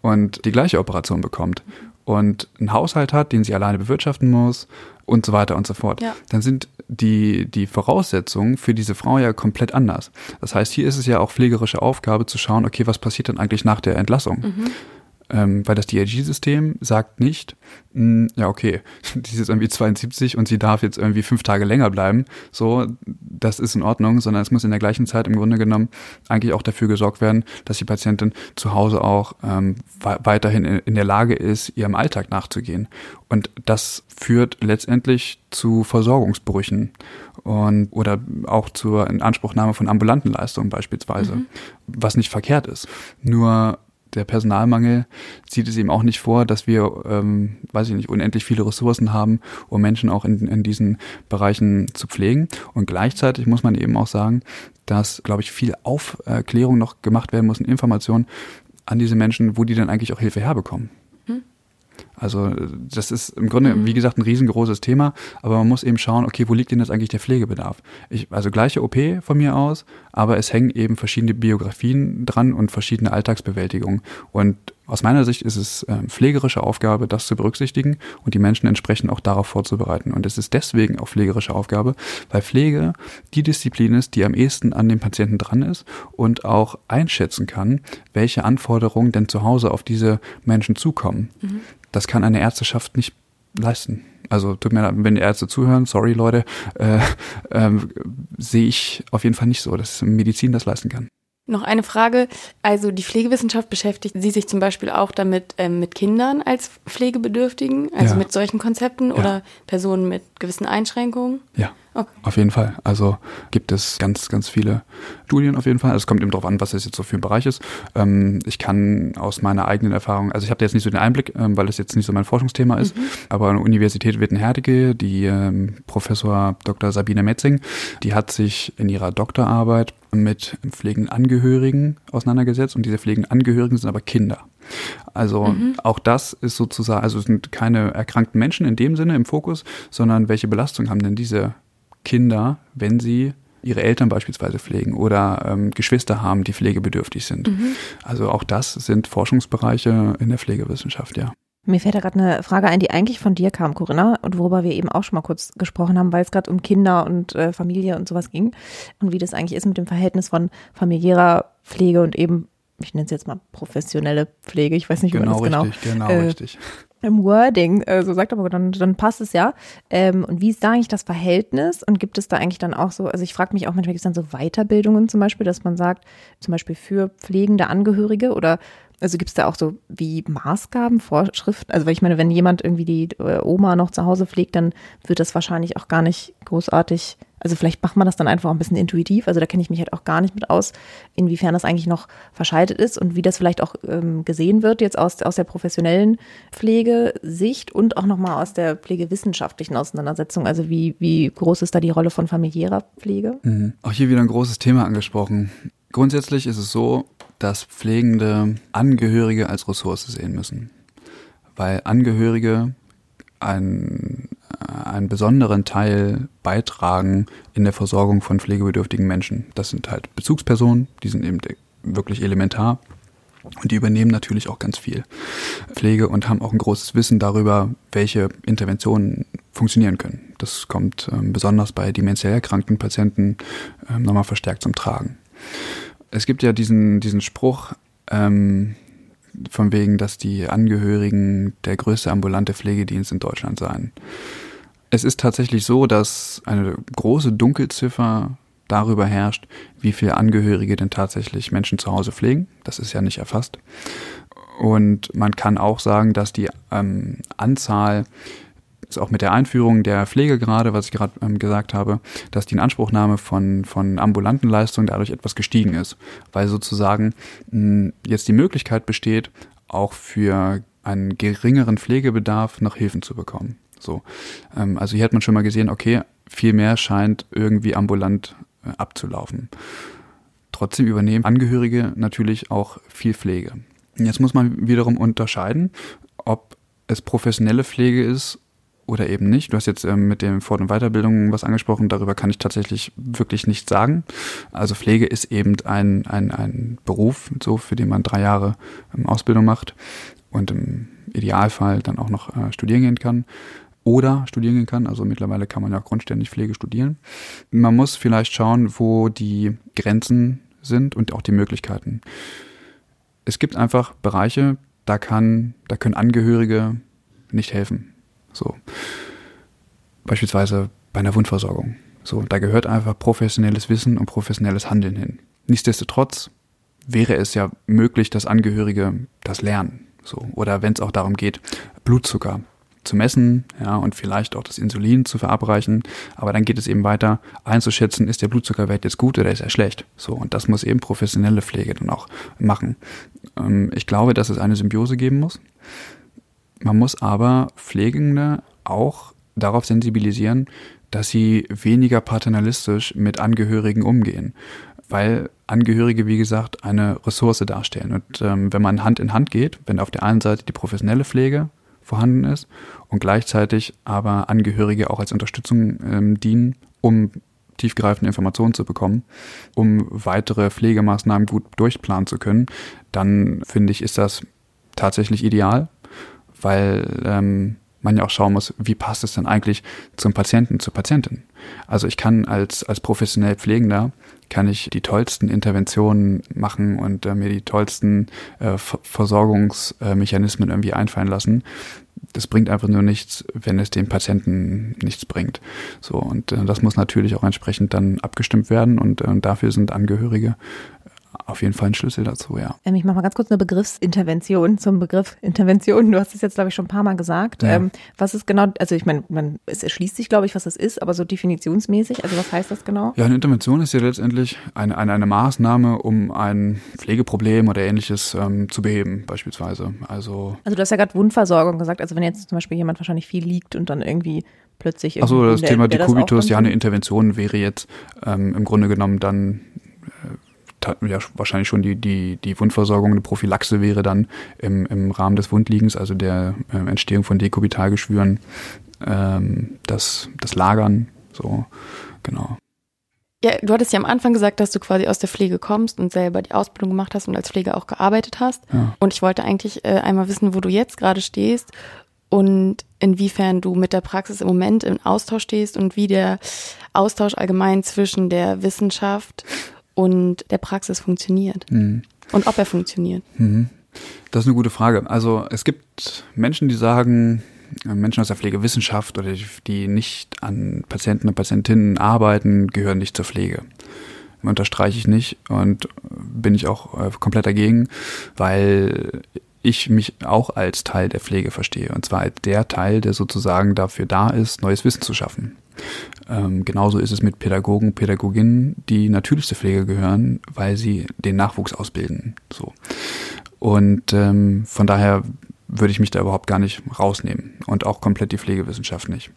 und die gleiche Operation bekommt und einen Haushalt hat, den sie alleine bewirtschaften muss und so weiter und so fort? Ja. Dann sind die, die Voraussetzungen für diese Frau ja komplett anders. Das heißt, hier ist es ja auch pflegerische Aufgabe zu schauen, okay, was passiert denn eigentlich nach der Entlassung? Mhm. Ähm, weil das DRG-System sagt nicht, mh, hm, ja, okay, die ist jetzt irgendwie 72 und sie darf jetzt irgendwie fünf Tage länger bleiben. So, das ist in Ordnung, sondern es muss in der gleichen Zeit im Grunde genommen eigentlich auch dafür gesorgt werden, dass die Patientin zu Hause auch ähm, weiterhin in, in der Lage ist, ihrem Alltag nachzugehen. Und das führt letztendlich zu Versorgungsbrüchen und oder auch zur Inanspruchnahme von ambulanten Leistungen beispielsweise, mhm. was nicht verkehrt ist. Nur der Personalmangel sieht es eben auch nicht vor, dass wir, ähm, weiß ich nicht, unendlich viele Ressourcen haben, um Menschen auch in, in diesen Bereichen zu pflegen. Und gleichzeitig muss man eben auch sagen, dass, glaube ich, viel Aufklärung noch gemacht werden muss und Informationen an diese Menschen, wo die dann eigentlich auch Hilfe herbekommen. Also das ist im Grunde, mhm. wie gesagt, ein riesengroßes Thema, aber man muss eben schauen, okay, wo liegt denn jetzt eigentlich der Pflegebedarf? Ich, also gleiche OP von mir aus, aber es hängen eben verschiedene Biografien dran und verschiedene Alltagsbewältigungen. Und aus meiner Sicht ist es äh, pflegerische Aufgabe, das zu berücksichtigen und die Menschen entsprechend auch darauf vorzubereiten. Und es ist deswegen auch pflegerische Aufgabe, weil Pflege die Disziplin ist, die am ehesten an dem Patienten dran ist und auch einschätzen kann, welche Anforderungen denn zu Hause auf diese Menschen zukommen. Mhm. Das kann eine Ärzteschaft nicht leisten. Also tut mir leid, wenn die Ärzte zuhören, sorry Leute, äh, äh, sehe ich auf jeden Fall nicht so, dass Medizin das leisten kann. Noch eine Frage. Also die Pflegewissenschaft beschäftigt sie sich zum Beispiel auch damit ähm, mit Kindern als Pflegebedürftigen, also ja. mit solchen Konzepten ja. oder Personen mit gewissen Einschränkungen? Ja. Okay. Auf jeden Fall. Also gibt es ganz, ganz viele Studien auf jeden Fall. Also es kommt eben darauf an, was das jetzt so für ein Bereich ist. Ähm, ich kann aus meiner eigenen Erfahrung, also ich habe da jetzt nicht so den Einblick, ähm, weil es jetzt nicht so mein Forschungsthema ist, mhm. aber an der Universität Wittenherdecke, die ähm, Professor Dr. Sabine Metzing, die hat sich in ihrer Doktorarbeit mit pflegenden Angehörigen auseinandergesetzt und diese pflegenden Angehörigen sind aber Kinder. Also mhm. auch das ist sozusagen, also sind keine erkrankten Menschen in dem Sinne im Fokus, sondern welche Belastung haben denn diese Kinder, wenn sie ihre Eltern beispielsweise pflegen oder ähm, Geschwister haben, die pflegebedürftig sind. Mhm. Also auch das sind Forschungsbereiche in der Pflegewissenschaft, ja. Mir fällt da gerade eine Frage ein, die eigentlich von dir kam, Corinna, und worüber wir eben auch schon mal kurz gesprochen haben, weil es gerade um Kinder und äh, Familie und sowas ging und wie das eigentlich ist mit dem Verhältnis von familiärer Pflege und eben, ich nenne es jetzt mal professionelle Pflege, ich weiß nicht, wie genau, man das richtig, genau. Genau, äh, richtig im Wording, äh, so sagt aber dann, dann passt es ja. Ähm, und wie ist da eigentlich das Verhältnis? Und gibt es da eigentlich dann auch so, also ich frage mich auch manchmal, gibt es dann so Weiterbildungen zum Beispiel, dass man sagt, zum Beispiel für pflegende Angehörige oder also gibt es da auch so wie Maßgaben, Vorschriften? Also weil ich meine, wenn jemand irgendwie die äh, Oma noch zu Hause pflegt, dann wird das wahrscheinlich auch gar nicht großartig also vielleicht macht man das dann einfach ein bisschen intuitiv. Also da kenne ich mich halt auch gar nicht mit aus, inwiefern das eigentlich noch verschaltet ist und wie das vielleicht auch ähm, gesehen wird jetzt aus, aus der professionellen Pflegesicht und auch nochmal aus der pflegewissenschaftlichen Auseinandersetzung. Also wie, wie groß ist da die Rolle von familiärer Pflege? Mhm. Auch hier wieder ein großes Thema angesprochen. Grundsätzlich ist es so, dass Pflegende Angehörige als Ressource sehen müssen. Weil Angehörige ein einen besonderen Teil beitragen in der Versorgung von pflegebedürftigen Menschen. Das sind halt Bezugspersonen, die sind eben wirklich elementar. Und die übernehmen natürlich auch ganz viel Pflege und haben auch ein großes Wissen darüber, welche Interventionen funktionieren können. Das kommt ähm, besonders bei demenziell erkrankten Patienten ähm, nochmal verstärkt zum Tragen. Es gibt ja diesen, diesen Spruch, ähm, von wegen, dass die Angehörigen der größte ambulante Pflegedienst in Deutschland seien. Es ist tatsächlich so, dass eine große Dunkelziffer darüber herrscht, wie viele Angehörige denn tatsächlich Menschen zu Hause pflegen. Das ist ja nicht erfasst. Und man kann auch sagen, dass die ähm, Anzahl, auch mit der Einführung der Pflegegrade, was ich gerade ähm, gesagt habe, dass die Inanspruchnahme von, von ambulanten Leistungen dadurch etwas gestiegen ist, weil sozusagen mh, jetzt die Möglichkeit besteht, auch für einen geringeren Pflegebedarf noch Hilfen zu bekommen. So, ähm, also hier hat man schon mal gesehen, okay, viel mehr scheint irgendwie ambulant äh, abzulaufen. Trotzdem übernehmen Angehörige natürlich auch viel Pflege. Jetzt muss man wiederum unterscheiden, ob es professionelle Pflege ist oder eben nicht. Du hast jetzt ähm, mit dem Fort- und Weiterbildung was angesprochen, darüber kann ich tatsächlich wirklich nichts sagen. Also Pflege ist eben ein, ein, ein Beruf, so für den man drei Jahre ähm, Ausbildung macht und im Idealfall dann auch noch äh, studieren gehen kann oder studieren gehen kann. Also mittlerweile kann man ja auch grundständig Pflege studieren. Man muss vielleicht schauen, wo die Grenzen sind und auch die Möglichkeiten. Es gibt einfach Bereiche, da kann, da können Angehörige nicht helfen. So. Beispielsweise bei einer Wundversorgung. So, da gehört einfach professionelles Wissen und professionelles Handeln hin. Nichtsdestotrotz wäre es ja möglich, dass Angehörige das lernen. So, oder wenn es auch darum geht, Blutzucker zu messen, ja, und vielleicht auch das Insulin zu verabreichen. Aber dann geht es eben weiter, einzuschätzen, ist der Blutzuckerwert jetzt gut oder ist er schlecht? So, und das muss eben professionelle Pflege dann auch machen. Ähm, ich glaube, dass es eine Symbiose geben muss. Man muss aber Pflegende auch darauf sensibilisieren, dass sie weniger paternalistisch mit Angehörigen umgehen, weil Angehörige, wie gesagt, eine Ressource darstellen. Und ähm, wenn man Hand in Hand geht, wenn auf der einen Seite die professionelle Pflege vorhanden ist und gleichzeitig aber Angehörige auch als Unterstützung ähm, dienen, um tiefgreifende Informationen zu bekommen, um weitere Pflegemaßnahmen gut durchplanen zu können, dann finde ich, ist das tatsächlich ideal, weil ähm, man ja auch schauen muss, wie passt es denn eigentlich zum Patienten, zur Patientin. Also ich kann als, als professionell Pflegender, kann ich die tollsten Interventionen machen und äh, mir die tollsten äh, Versorgungsmechanismen irgendwie einfallen lassen. Das bringt einfach nur nichts, wenn es dem Patienten nichts bringt. So, und äh, das muss natürlich auch entsprechend dann abgestimmt werden und, und äh, dafür sind Angehörige auf jeden Fall ein Schlüssel dazu, ja. Ähm, ich mache mal ganz kurz eine Begriffsintervention zum Begriff Intervention. Du hast es jetzt, glaube ich, schon ein paar Mal gesagt. Ja. Ähm, was ist genau, also ich meine, man, es erschließt sich, glaube ich, was das ist, aber so definitionsmäßig, also was heißt das genau? Ja, eine Intervention ist ja letztendlich eine, eine, eine Maßnahme, um ein Pflegeproblem oder ähnliches ähm, zu beheben, beispielsweise. Also, also du hast ja gerade Wundversorgung gesagt, also wenn jetzt zum Beispiel jemand wahrscheinlich viel liegt und dann irgendwie plötzlich Achso, das Thema Dekubitus, ja, eine Intervention wäre jetzt ähm, im Grunde genommen dann ja wahrscheinlich schon die, die, die Wundversorgung, eine Prophylaxe wäre dann im, im Rahmen des Wundliegens, also der äh, Entstehung von Dekubitalgeschwüren, ähm, das, das Lagern, so, genau. Ja, du hattest ja am Anfang gesagt, dass du quasi aus der Pflege kommst und selber die Ausbildung gemacht hast und als Pfleger auch gearbeitet hast. Ja. Und ich wollte eigentlich äh, einmal wissen, wo du jetzt gerade stehst und inwiefern du mit der Praxis im Moment im Austausch stehst und wie der Austausch allgemein zwischen der Wissenschaft und der Praxis funktioniert. Mhm. Und ob er funktioniert. Mhm. Das ist eine gute Frage. Also es gibt Menschen, die sagen, äh, Menschen aus der Pflegewissenschaft oder die nicht an Patienten und Patientinnen arbeiten, gehören nicht zur Pflege. Unterstreiche ich nicht und bin ich auch äh, komplett dagegen, weil ich mich auch als Teil der Pflege verstehe. Und zwar als der Teil, der sozusagen dafür da ist, neues Wissen zu schaffen. Ähm, genauso ist es mit Pädagogen, Pädagoginnen, die natürlich zur Pflege gehören, weil sie den Nachwuchs ausbilden. So. Und ähm, von daher würde ich mich da überhaupt gar nicht rausnehmen und auch komplett die Pflegewissenschaft nicht.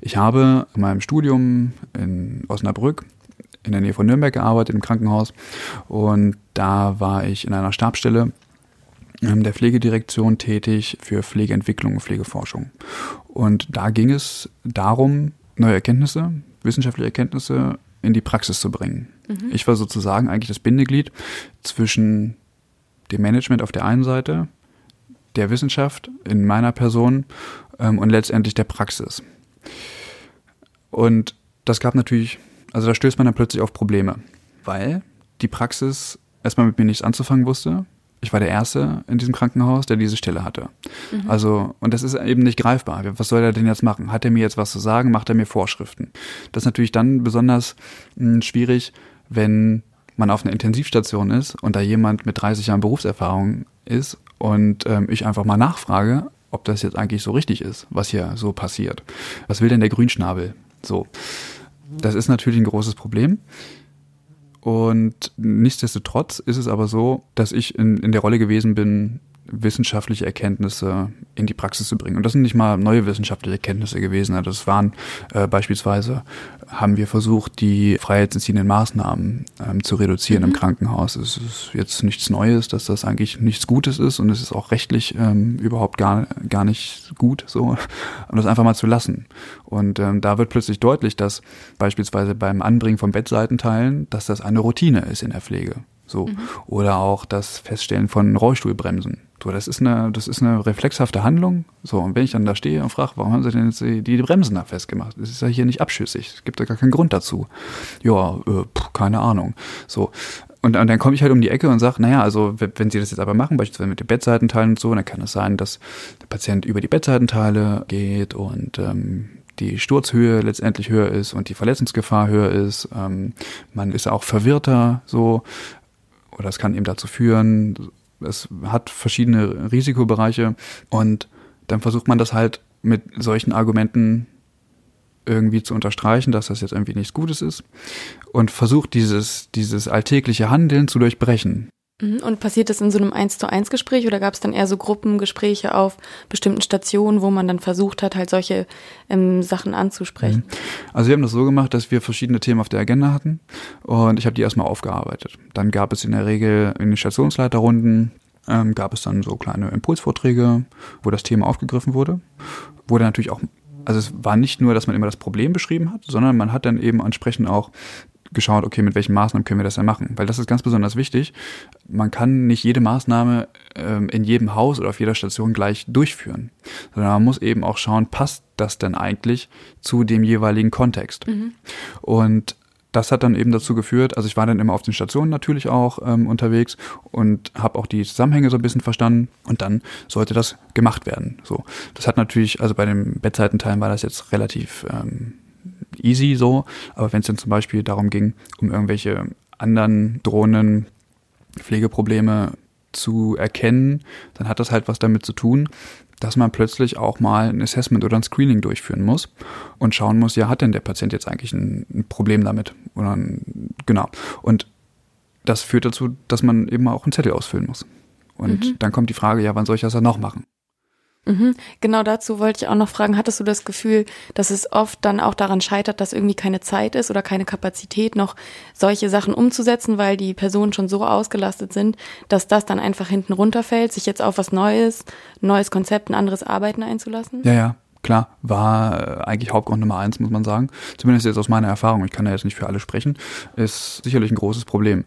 Ich habe in meinem Studium in Osnabrück in der Nähe von Nürnberg gearbeitet im Krankenhaus und da war ich in einer Stabstelle ähm, der Pflegedirektion tätig für Pflegeentwicklung und Pflegeforschung. Und da ging es darum, neue Erkenntnisse, wissenschaftliche Erkenntnisse in die Praxis zu bringen. Mhm. Ich war sozusagen eigentlich das Bindeglied zwischen dem Management auf der einen Seite, der Wissenschaft in meiner Person ähm, und letztendlich der Praxis. Und das gab natürlich, also da stößt man dann plötzlich auf Probleme, weil die Praxis erstmal mit mir nichts anzufangen wusste ich war der Erste in diesem Krankenhaus, der diese Stelle hatte. Mhm. Also, und das ist eben nicht greifbar. Was soll er denn jetzt machen? Hat er mir jetzt was zu sagen? Macht er mir Vorschriften? Das ist natürlich dann besonders mh, hm, schwierig, wenn man auf einer Intensivstation ist und da jemand mit 30 Jahren Berufserfahrung ist und ähm, ich einfach mal nachfrage, ob das jetzt eigentlich so richtig ist, was hier so passiert. Was will denn der Grünschnabel? So. Das ist natürlich ein großes Problem. Und nichtsdestotrotz ist es aber so, dass ich in, in der Rolle gewesen bin, wissenschaftliche Erkenntnisse in die Praxis zu bringen. Und das sind nicht mal neue wissenschaftliche Erkenntnisse gewesen. Das waren äh, beispielsweise, haben wir versucht, die freiheitsentziehenden Maßnahmen ähm, zu reduzieren mhm. im Krankenhaus. Es ist jetzt nichts Neues, dass das eigentlich nichts Gutes ist und es ist auch rechtlich ähm, überhaupt gar, gar nicht gut, so, um das einfach mal zu lassen. Und ähm, da wird plötzlich deutlich, dass beispielsweise beim Anbringen von Bettseitenteilen, dass das eine Routine ist in der Pflege. So. Mhm. Oder auch das Feststellen von Rollstuhlbremsen. So, das ist eine, das ist eine reflexhafte Handlung. So, und wenn ich dann da stehe und frage, warum haben sie denn jetzt die, die Bremsen da festgemacht? Das ist ja hier nicht abschüssig. Es gibt da gar keinen Grund dazu. Ja, äh, keine Ahnung. So. Und, und dann komme ich halt um die Ecke und sage, naja, also wenn Sie das jetzt aber machen, beispielsweise mit den Bettseitenteilen und so, dann kann es sein, dass der Patient über die Bettseitenteile geht und ähm, die Sturzhöhe letztendlich höher ist und die Verletzungsgefahr höher ist. Ähm, man ist auch verwirrter so oder es kann eben dazu führen, es hat verschiedene Risikobereiche und dann versucht man das halt mit solchen Argumenten irgendwie zu unterstreichen, dass das jetzt irgendwie nichts Gutes ist und versucht dieses, dieses alltägliche Handeln zu durchbrechen. Mhm. Und passiert das in so einem Eins zu eins Gespräch oder gab es dann eher so Gruppengespräche auf bestimmten Stationen, wo man dann versucht hat, halt solche ähm, Sachen anzusprechen? Mhm. Also wir haben das so gemacht, dass wir verschiedene Themen auf der Agenda hatten und ich habe die erstmal aufgearbeitet. Dann gab es in der Regel in den Stationsleiterrunden ähm, gab es dann so kleine Impulsvorträge, wo das Thema aufgegriffen wurde, wo dann natürlich auch also es war nicht nur, dass man immer das Problem beschrieben hat, sondern man hat dann eben entsprechend auch geschaut, okay, mit welchen Maßnahmen können wir das denn machen? Weil das ist ganz besonders wichtig. Man kann nicht jede Maßnahme ähm, in jedem Haus oder auf jeder Station gleich durchführen, sondern man muss eben auch schauen, passt das denn eigentlich zu dem jeweiligen Kontext? Mhm. Und das hat dann eben dazu geführt, also ich war dann immer auf den Stationen natürlich auch ähm, unterwegs und habe auch die Zusammenhänge so ein bisschen verstanden und dann sollte das gemacht werden. So, das hat natürlich, also bei den Bettseitenteilen war das jetzt relativ ähm, easy so. Aber wenn es dann zum Beispiel darum ging, um irgendwelche anderen drohenden Pflegeprobleme zu erkennen, dann hat das halt was damit zu tun, dass man plötzlich auch mal ein Assessment oder ein Screening durchführen muss und schauen muss, ja, hat denn der Patient jetzt eigentlich ein, ein Problem damit? Oder ein, genau. Und das führt dazu, dass man eben auch einen Zettel ausfüllen muss. Und mhm. dann kommt die Frage, ja, wann soll ich das dann noch machen? Mhm. Genau dazu wollte ich auch noch fragen, hattest du das Gefühl, dass es oft dann auch daran scheitert, dass irgendwie keine Zeit ist oder keine Kapazität, noch solche Sachen umzusetzen, weil die Personen schon so ausgelastet sind, dass das dann einfach hinten runterfällt, sich jetzt auf was Neues, neues Konzept, ein anderes Arbeiten einzulassen? Ja, ja. Klar, war äh, eigentlich Hauptgrund Nummer eins, muss man sagen. Zumindest jetzt aus meiner Erfahrung. Ich kann ja jetzt nicht für alle sprechen. Ist sicherlich ein großes Problem.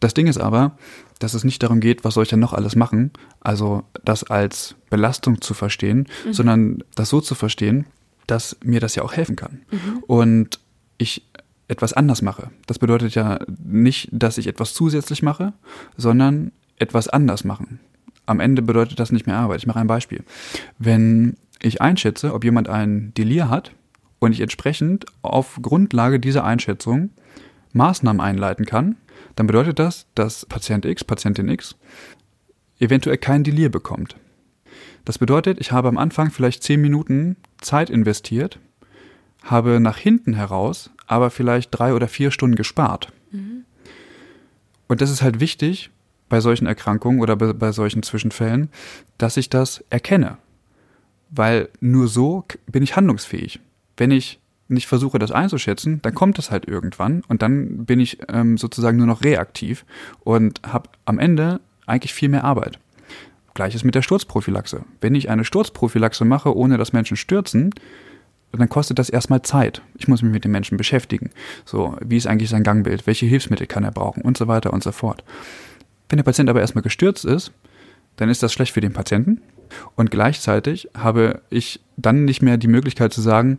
Das Ding ist aber, dass es nicht darum geht, was soll ich denn noch alles machen, also das als Belastung zu verstehen, mhm. sondern das so zu verstehen, dass mir das ja auch helfen kann. Mhm. Und ich etwas anders mache. Das bedeutet ja nicht, dass ich etwas zusätzlich mache, sondern etwas anders machen. Am Ende bedeutet das nicht mehr Arbeit. Ich mache ein Beispiel. Wenn ich einschätze, ob jemand ein Delir hat und ich entsprechend auf Grundlage dieser Einschätzung Maßnahmen einleiten kann, dann bedeutet das, dass Patient X, Patientin X eventuell kein Delir bekommt. Das bedeutet, ich habe am Anfang vielleicht zehn Minuten Zeit investiert, habe nach hinten heraus aber vielleicht drei oder vier Stunden gespart. Mhm. Und das ist halt wichtig bei solchen Erkrankungen oder bei, bei solchen Zwischenfällen, dass ich das erkenne. Weil nur so bin ich handlungsfähig. Wenn ich nicht versuche, das einzuschätzen, dann kommt es halt irgendwann und dann bin ich ähm, sozusagen nur noch reaktiv und habe am Ende eigentlich viel mehr Arbeit. Gleiches mit der Sturzprophylaxe. Wenn ich eine Sturzprophylaxe mache, ohne dass Menschen stürzen, dann kostet das erstmal Zeit. Ich muss mich mit dem Menschen beschäftigen. So, wie ist eigentlich sein Gangbild? Welche Hilfsmittel kann er brauchen? Und so weiter und so fort. Wenn der Patient aber erstmal gestürzt ist, dann ist das schlecht für den Patienten. Und gleichzeitig habe ich dann nicht mehr die Möglichkeit zu sagen,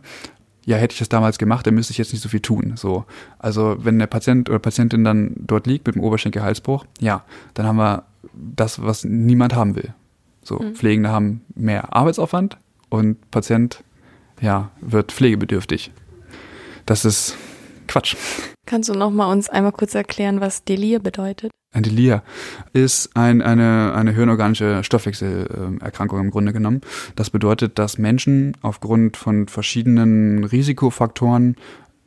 ja, hätte ich das damals gemacht, dann müsste ich jetzt nicht so viel tun. So, also wenn der Patient oder Patientin dann dort liegt mit dem Oberschenkelhalsbruch, ja, dann haben wir das, was niemand haben will. So, mhm. Pflegende haben mehr Arbeitsaufwand und Patient, ja, wird pflegebedürftig. Das ist Quatsch. Kannst du noch mal uns einmal kurz erklären, was Delir bedeutet? Ein Delir ist ein, eine, eine hirnorganische Stoffwechselerkrankung im Grunde genommen. Das bedeutet, dass Menschen aufgrund von verschiedenen Risikofaktoren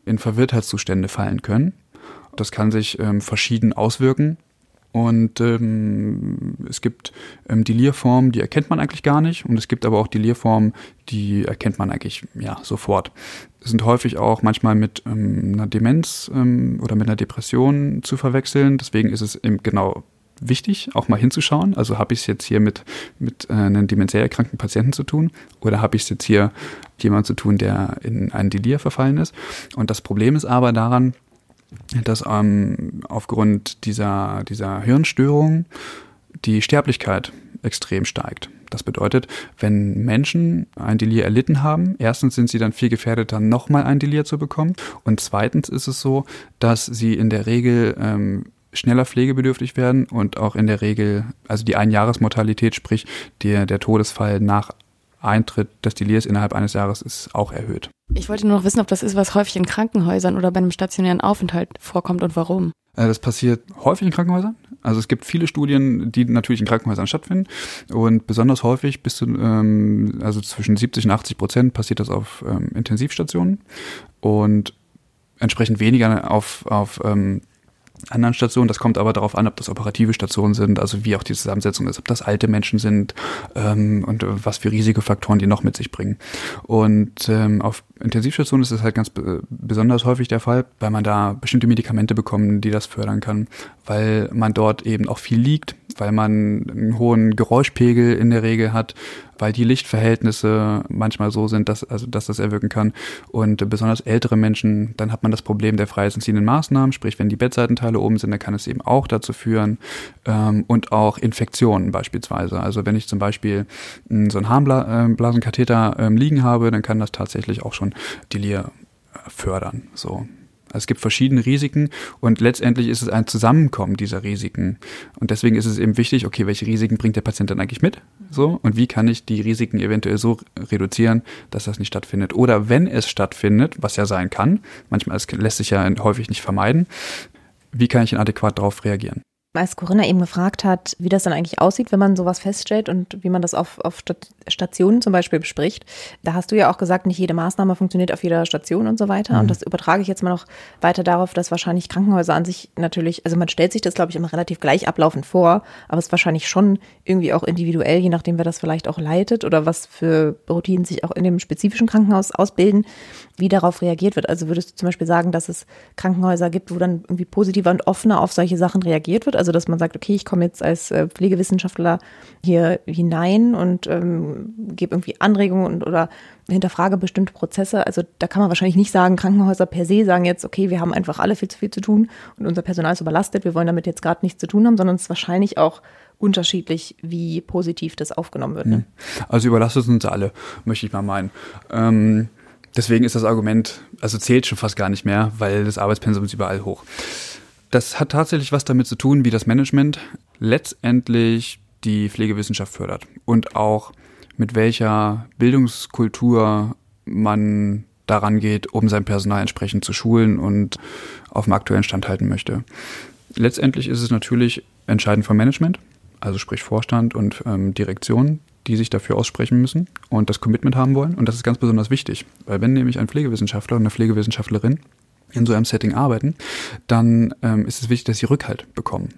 in Verwirrtheitszustände fallen können. Das kann sich ähm, verschieden auswirken. Und ähm, es gibt ähm, Delirformen, die erkennt man eigentlich gar nicht. Und es gibt aber auch Delirformen, die erkennt man eigentlich ja sofort. Sind häufig auch manchmal mit ähm, einer Demenz ähm, oder mit einer Depression zu verwechseln. Deswegen ist es eben genau wichtig, auch mal hinzuschauen. Also habe ich es jetzt hier mit, mit äh, einem demenziell erkrankten Patienten zu tun oder habe ich es jetzt hier mit jemandem zu tun, der in einen Delir verfallen ist. Und das Problem ist aber daran, dass ähm, aufgrund dieser, dieser Hirnstörung die Sterblichkeit extrem steigt. Das bedeutet, wenn Menschen ein Delir erlitten haben, erstens sind sie dann viel gefährdeter, nochmal ein Delir zu bekommen. Und zweitens ist es so, dass sie in der Regel ähm, schneller pflegebedürftig werden und auch in der Regel, also die Einjahresmortalität, sprich der, der Todesfall nach Eintritt des Delirs innerhalb eines Jahres ist auch erhöht. Ich wollte nur noch wissen, ob das ist, was häufig in Krankenhäusern oder bei einem stationären Aufenthalt vorkommt und warum. Äh, das passiert häufig in Krankenhäusern. Also es gibt viele Studien, die natürlich in Krankenhäusern stattfinden und besonders häufig bis zu, ähm, also zwischen 70 und 80 Prozent passiert das auf ähm, Intensivstationen und entsprechend weniger auf, auf ähm, anderen Stationen. Das kommt aber darauf an, ob das operative Stationen sind, also wie auch die Zusammensetzung ist, ob das alte Menschen sind ähm, und was für Risikofaktoren die noch mit sich bringen. Und ähm, auf Intensivstationen ist es halt ganz besonders häufig der Fall, weil man da bestimmte Medikamente bekommt, die das fördern kann, weil man dort eben auch viel liegt, weil man einen hohen Geräuschpegel in der Regel hat, weil die Lichtverhältnisse manchmal so sind, dass, also, dass das erwirken kann. Und besonders ältere Menschen, dann hat man das Problem der freiheitsentziehenden Maßnahmen, sprich, wenn die Bettseitenteile oben sind, dann kann es eben auch dazu führen. Ähm, und auch Infektionen beispielsweise. Also wenn ich zum Beispiel so einen Harnblasenkatheter ähm, liegen habe, dann kann das tatsächlich auch schon Delir fördern. So. Also es gibt verschiedene Risiken und letztendlich ist es ein Zusammenkommen dieser Risiken. Und deswegen ist es eben wichtig, okay, welche Risiken bringt der Patient dann eigentlich mit? So, und wie kann ich die Risiken eventuell so reduzieren, dass das nicht stattfindet? Oder wenn es stattfindet, was ja sein kann, manchmal lässt sich ja häufig nicht vermeiden, wie kann ich adäquat darauf reagieren? Als Corinna eben gefragt hat, wie das dann eigentlich aussieht, wenn man sowas feststellt und wie man das auf, auf Stationen zum Beispiel bespricht, da hast du ja auch gesagt, nicht jede Maßnahme funktioniert auf jeder Station und so weiter. Mhm. Und das übertrage ich jetzt mal noch weiter darauf, dass wahrscheinlich Krankenhäuser an sich natürlich, also man stellt sich das, glaube ich, immer relativ gleich ablaufend vor, aber es ist wahrscheinlich schon irgendwie auch individuell, je nachdem, wer das vielleicht auch leitet oder was für Routinen sich auch in dem spezifischen Krankenhaus ausbilden, wie darauf reagiert wird. Also würdest du zum Beispiel sagen, dass es Krankenhäuser gibt, wo dann irgendwie positiver und offener auf solche Sachen reagiert wird? Also, dass man sagt, okay, ich komme jetzt als äh, Pflegewissenschaftler hier hinein und ähm, gebe irgendwie Anregungen und, oder hinterfrage bestimmte Prozesse. Also da kann man wahrscheinlich nicht sagen, Krankenhäuser per se sagen jetzt, okay, wir haben einfach alle viel zu viel zu tun und unser Personal ist überlastet, wir wollen damit jetzt gerade nichts zu tun haben, sondern es ist wahrscheinlich auch unterschiedlich, wie positiv das aufgenommen wird. Ne? Mhm. Also überlastet sie alle, möchte ich mal meinen. Ähm, deswegen ist das Argument, also zählt schon fast gar nicht mehr, weil das Arbeitspensum ist überall hoch. Das hat tatsächlich was damit zu tun, wie das Management letztendlich die Pflegewissenschaft fördert und auch mit welcher Bildungskultur man daran geht, um sein Personal entsprechend zu schulen und auf dem aktuellen Stand halten möchte. Letztendlich ist es natürlich entscheidend vom Management, also sprich Vorstand und ähm, Direktion, die sich dafür aussprechen müssen und das Commitment haben wollen. Und das ist ganz besonders wichtig, weil wenn nämlich ein Pflegewissenschaftler und eine Pflegewissenschaftlerin in so einem Setting arbeiten, dann ähm, ist es wichtig, dass sie Rückhalt bekommen.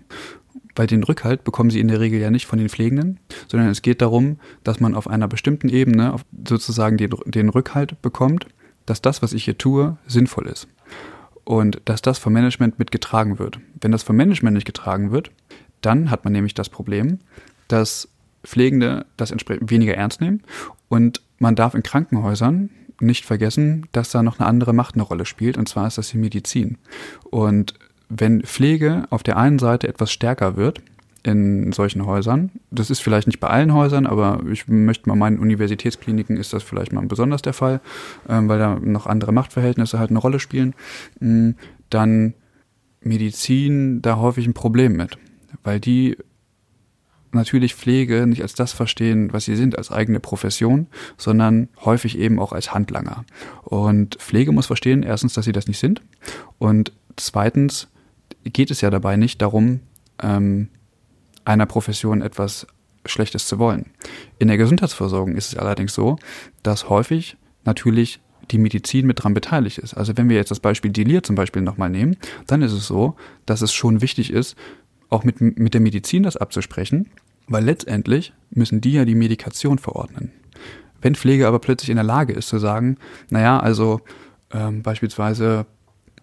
Weil den Rückhalt bekommen sie in der Regel ja nicht von den Pflegenden, sondern es geht darum, dass man auf einer bestimmten Ebene sozusagen den, den Rückhalt bekommt, dass das, was ich hier tue, sinnvoll ist. Und dass das vom Management mitgetragen wird. Wenn das vom Management nicht getragen wird, dann hat man nämlich das Problem, dass Pflegende das entsprechend weniger ernst nehmen und man darf in Krankenhäusern nicht vergessen, dass da noch eine andere Macht eine Rolle spielt, und zwar ist das die Medizin. Und wenn Pflege auf der einen Seite etwas stärker wird, in solchen Häusern. Das ist vielleicht nicht bei allen Häusern, aber ich möchte mal meinen, Universitätskliniken ist das vielleicht mal besonders der Fall, ähm, weil da noch andere Machtverhältnisse halt eine Rolle spielen. Mm, dann Medizin da häufig ein Problem mit, weil die natürlich Pflege nicht als das verstehen, was sie sind, als eigene Profession, sondern häufig eben auch als Handlanger. Und Pflege muss verstehen, erstens, dass sie das nicht sind. Und zweitens geht es ja dabei nicht darum, ähm, einer Profession etwas Schlechtes zu wollen. In der Gesundheitsversorgung ist es allerdings so, dass häufig natürlich die Medizin mit dran beteiligt ist. Also wenn wir jetzt das Beispiel Delir zum Beispiel nochmal nehmen, dann ist es so, dass es schon wichtig ist, auch mit, mit der Medizin das abzusprechen, weil letztendlich müssen die ja die Medikation verordnen. Wenn Pflege aber plötzlich in der Lage ist zu sagen, naja, also ähm, beispielsweise,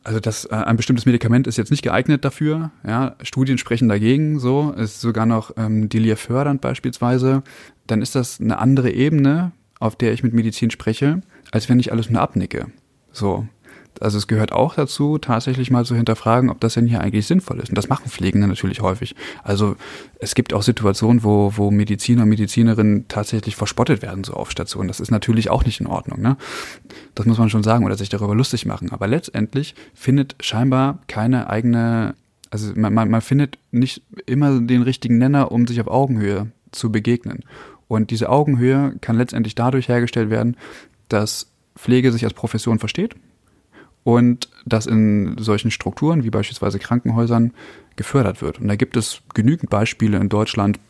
also das, äh, ein bestimmtes Medikament ist jetzt nicht geeignet dafür, ja, Studien sprechen dagegen, so, ist sogar noch ähm, Delir fördernd beispielsweise, dann ist das eine andere Ebene, auf der ich mit Medizin spreche, als wenn ich alles nur abnicke. So. Also es gehört auch dazu, tatsächlich mal zu hinterfragen, ob das denn hier eigentlich sinnvoll ist. Und das machen Pflegende natürlich häufig. Also es gibt auch Situationen, wo, wo Mediziner und Medizinerinnen tatsächlich verspottet werden, so auf Stationen. Das ist natürlich auch nicht in Ordnung. Ne? Das muss man schon sagen oder sich darüber lustig machen. Aber letztendlich findet scheinbar keine eigene, also man, man, man findet nicht immer den richtigen Nenner, um sich auf Augenhöhe zu begegnen. Und diese Augenhöhe kann letztendlich dadurch hergestellt werden, dass Pflege sich als Profession versteht und das in solchen Strukturen wie beispielsweise Krankenhäusern gefördert wird. Und da gibt es genügend Beispiele in Deutschland,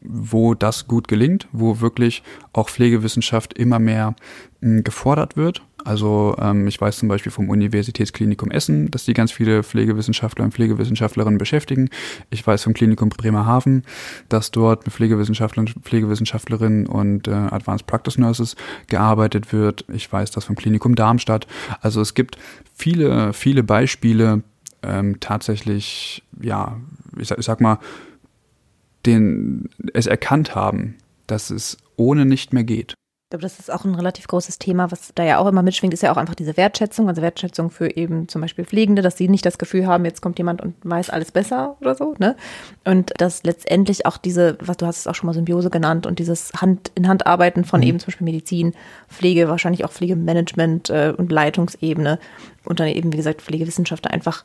wo das gut gelingt, wo wirklich auch Pflegewissenschaft immer mehr gefordert wird also ähm, ich weiß zum Beispiel vom Universitätsklinikum Essen, dass die ganz viele Pflegewissenschaftler und Pflegewissenschaftlerinnen beschäftigen. Ich weiß vom Klinikum Bremerhaven, dass dort mit Pflegewissenschaftlern, Pflegewissenschaftlerinnen und äh, Advanced Practice Nurses gearbeitet wird. Ich weiß das vom Klinikum Darmstadt. Also es gibt viele, viele Beispiele ähm, tatsächlich, ja, ich sag, ich sag mal, den es erkannt haben, dass es ohne nicht mehr geht glaube, das ist auch ein relativ großes Thema, was da ja auch immer mitschwingt, ist ja auch einfach diese Wertschätzung, also Wertschätzung für eben zum Beispiel Pflegende, dass sie nicht das Gefühl haben, jetzt kommt jemand und weiß alles besser oder so, ne? Und dass letztendlich auch diese, was du hast es auch schon mal Symbiose genannt und dieses Hand in Hand arbeiten von mhm. eben zum Beispiel Medizin, Pflege, wahrscheinlich auch Pflegemanagement äh, und Leitungsebene und dann eben, wie gesagt, Pflegewissenschaft einfach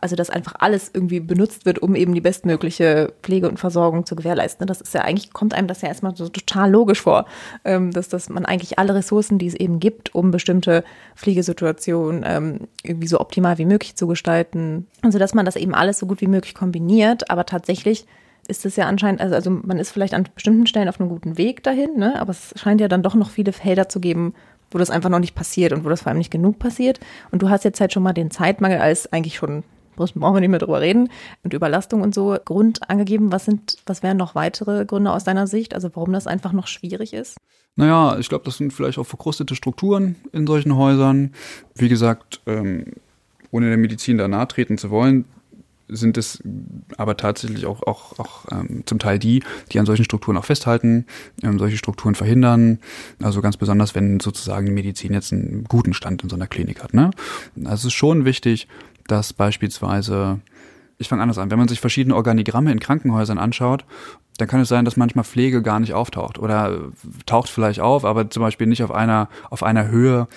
also dass einfach alles irgendwie benutzt wird, um eben die bestmögliche Pflege und Versorgung zu gewährleisten. Das ist ja eigentlich, kommt einem das ja erstmal so total logisch vor, ähm, dass, dass man eigentlich alle Ressourcen, die es eben gibt, um bestimmte Pflegesituationen ähm, irgendwie so optimal wie möglich zu gestalten. Also dass man das eben alles so gut wie möglich kombiniert, aber tatsächlich ist es ja anscheinend, also, also man ist vielleicht an bestimmten Stellen auf einem guten Weg dahin, ne? aber es scheint ja dann doch noch viele Felder zu geben, wo das einfach noch nicht passiert und wo das vor allem nicht genug passiert. Und du hast jetzt halt schon mal den Zeitmangel als eigentlich schon brauchen wir nicht mehr drüber reden, und Überlastung und so Grund angegeben. Was sind, was wären noch weitere Gründe aus deiner Sicht? Also warum das einfach noch schwierig ist? Naja, ich glaube, das sind vielleicht auch verkrustete Strukturen in solchen Häusern. Wie gesagt, ähm, ohne der Medizin da nahe treten zu wollen, sind es aber tatsächlich auch, auch, auch ähm, zum Teil die, die an solchen Strukturen auch festhalten, ähm, solche Strukturen verhindern. Also ganz besonders, wenn sozusagen die Medizin jetzt einen guten Stand in so einer Klinik hat. Ne? Also es ist schon wichtig, dass beispielsweise, ich fange anders an, wenn man sich verschiedene Organigramme in Krankenhäusern anschaut, dann kann es sein, dass manchmal Pflege gar nicht auftaucht oder taucht vielleicht auf, aber zum Beispiel nicht auf einer, auf einer Höhe,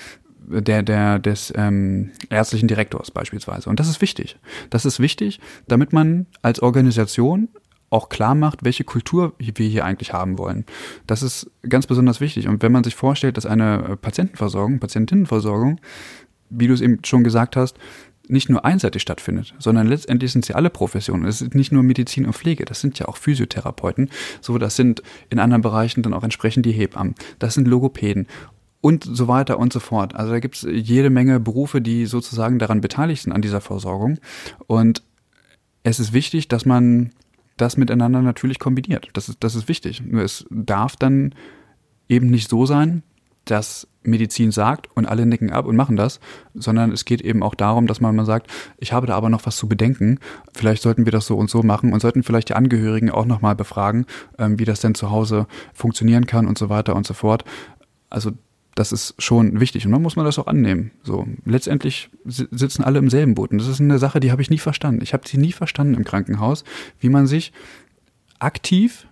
der, der, des ähm, ärztlichen Direktors beispielsweise. Und das ist wichtig. Das ist wichtig, damit man als Organisation auch klar macht, welche Kultur wir hier eigentlich haben wollen. Das ist ganz besonders wichtig. Und wenn man sich vorstellt, dass eine Patientenversorgung, Patientinnenversorgung, wie du es eben schon gesagt hast, nicht nur einseitig stattfindet, sondern letztendlich sind sie alle Professionen. Es ist nicht nur Medizin und Pflege, das sind ja auch Physiotherapeuten. So, das sind in anderen Bereichen dann auch entsprechend die Hebammen. Das sind Logopäden und so weiter und so fort. Also da gibt es jede Menge Berufe, die sozusagen daran beteiligt sind an dieser Versorgung. Und es ist wichtig, dass man das miteinander natürlich kombiniert. Das ist, das ist wichtig. Nur es darf dann eben nicht so sein, dass Medizin sagt und alle nicken ab und machen das, sondern es geht eben auch darum, dass man mal sagt, ich habe da aber noch was zu bedenken. Vielleicht sollten wir das so und so machen und sollten vielleicht die Angehörigen auch nochmal befragen, ähm, wie das denn zu Hause funktionieren kann und so weiter und so fort. Also das ist schon wichtig und man muss man das auch annehmen. So letztendlich sitzen alle im selben Boot und das ist eine Sache, die habe ich nie verstanden. Ich habe sie nie verstanden im Krankenhaus, wie man sich aktiv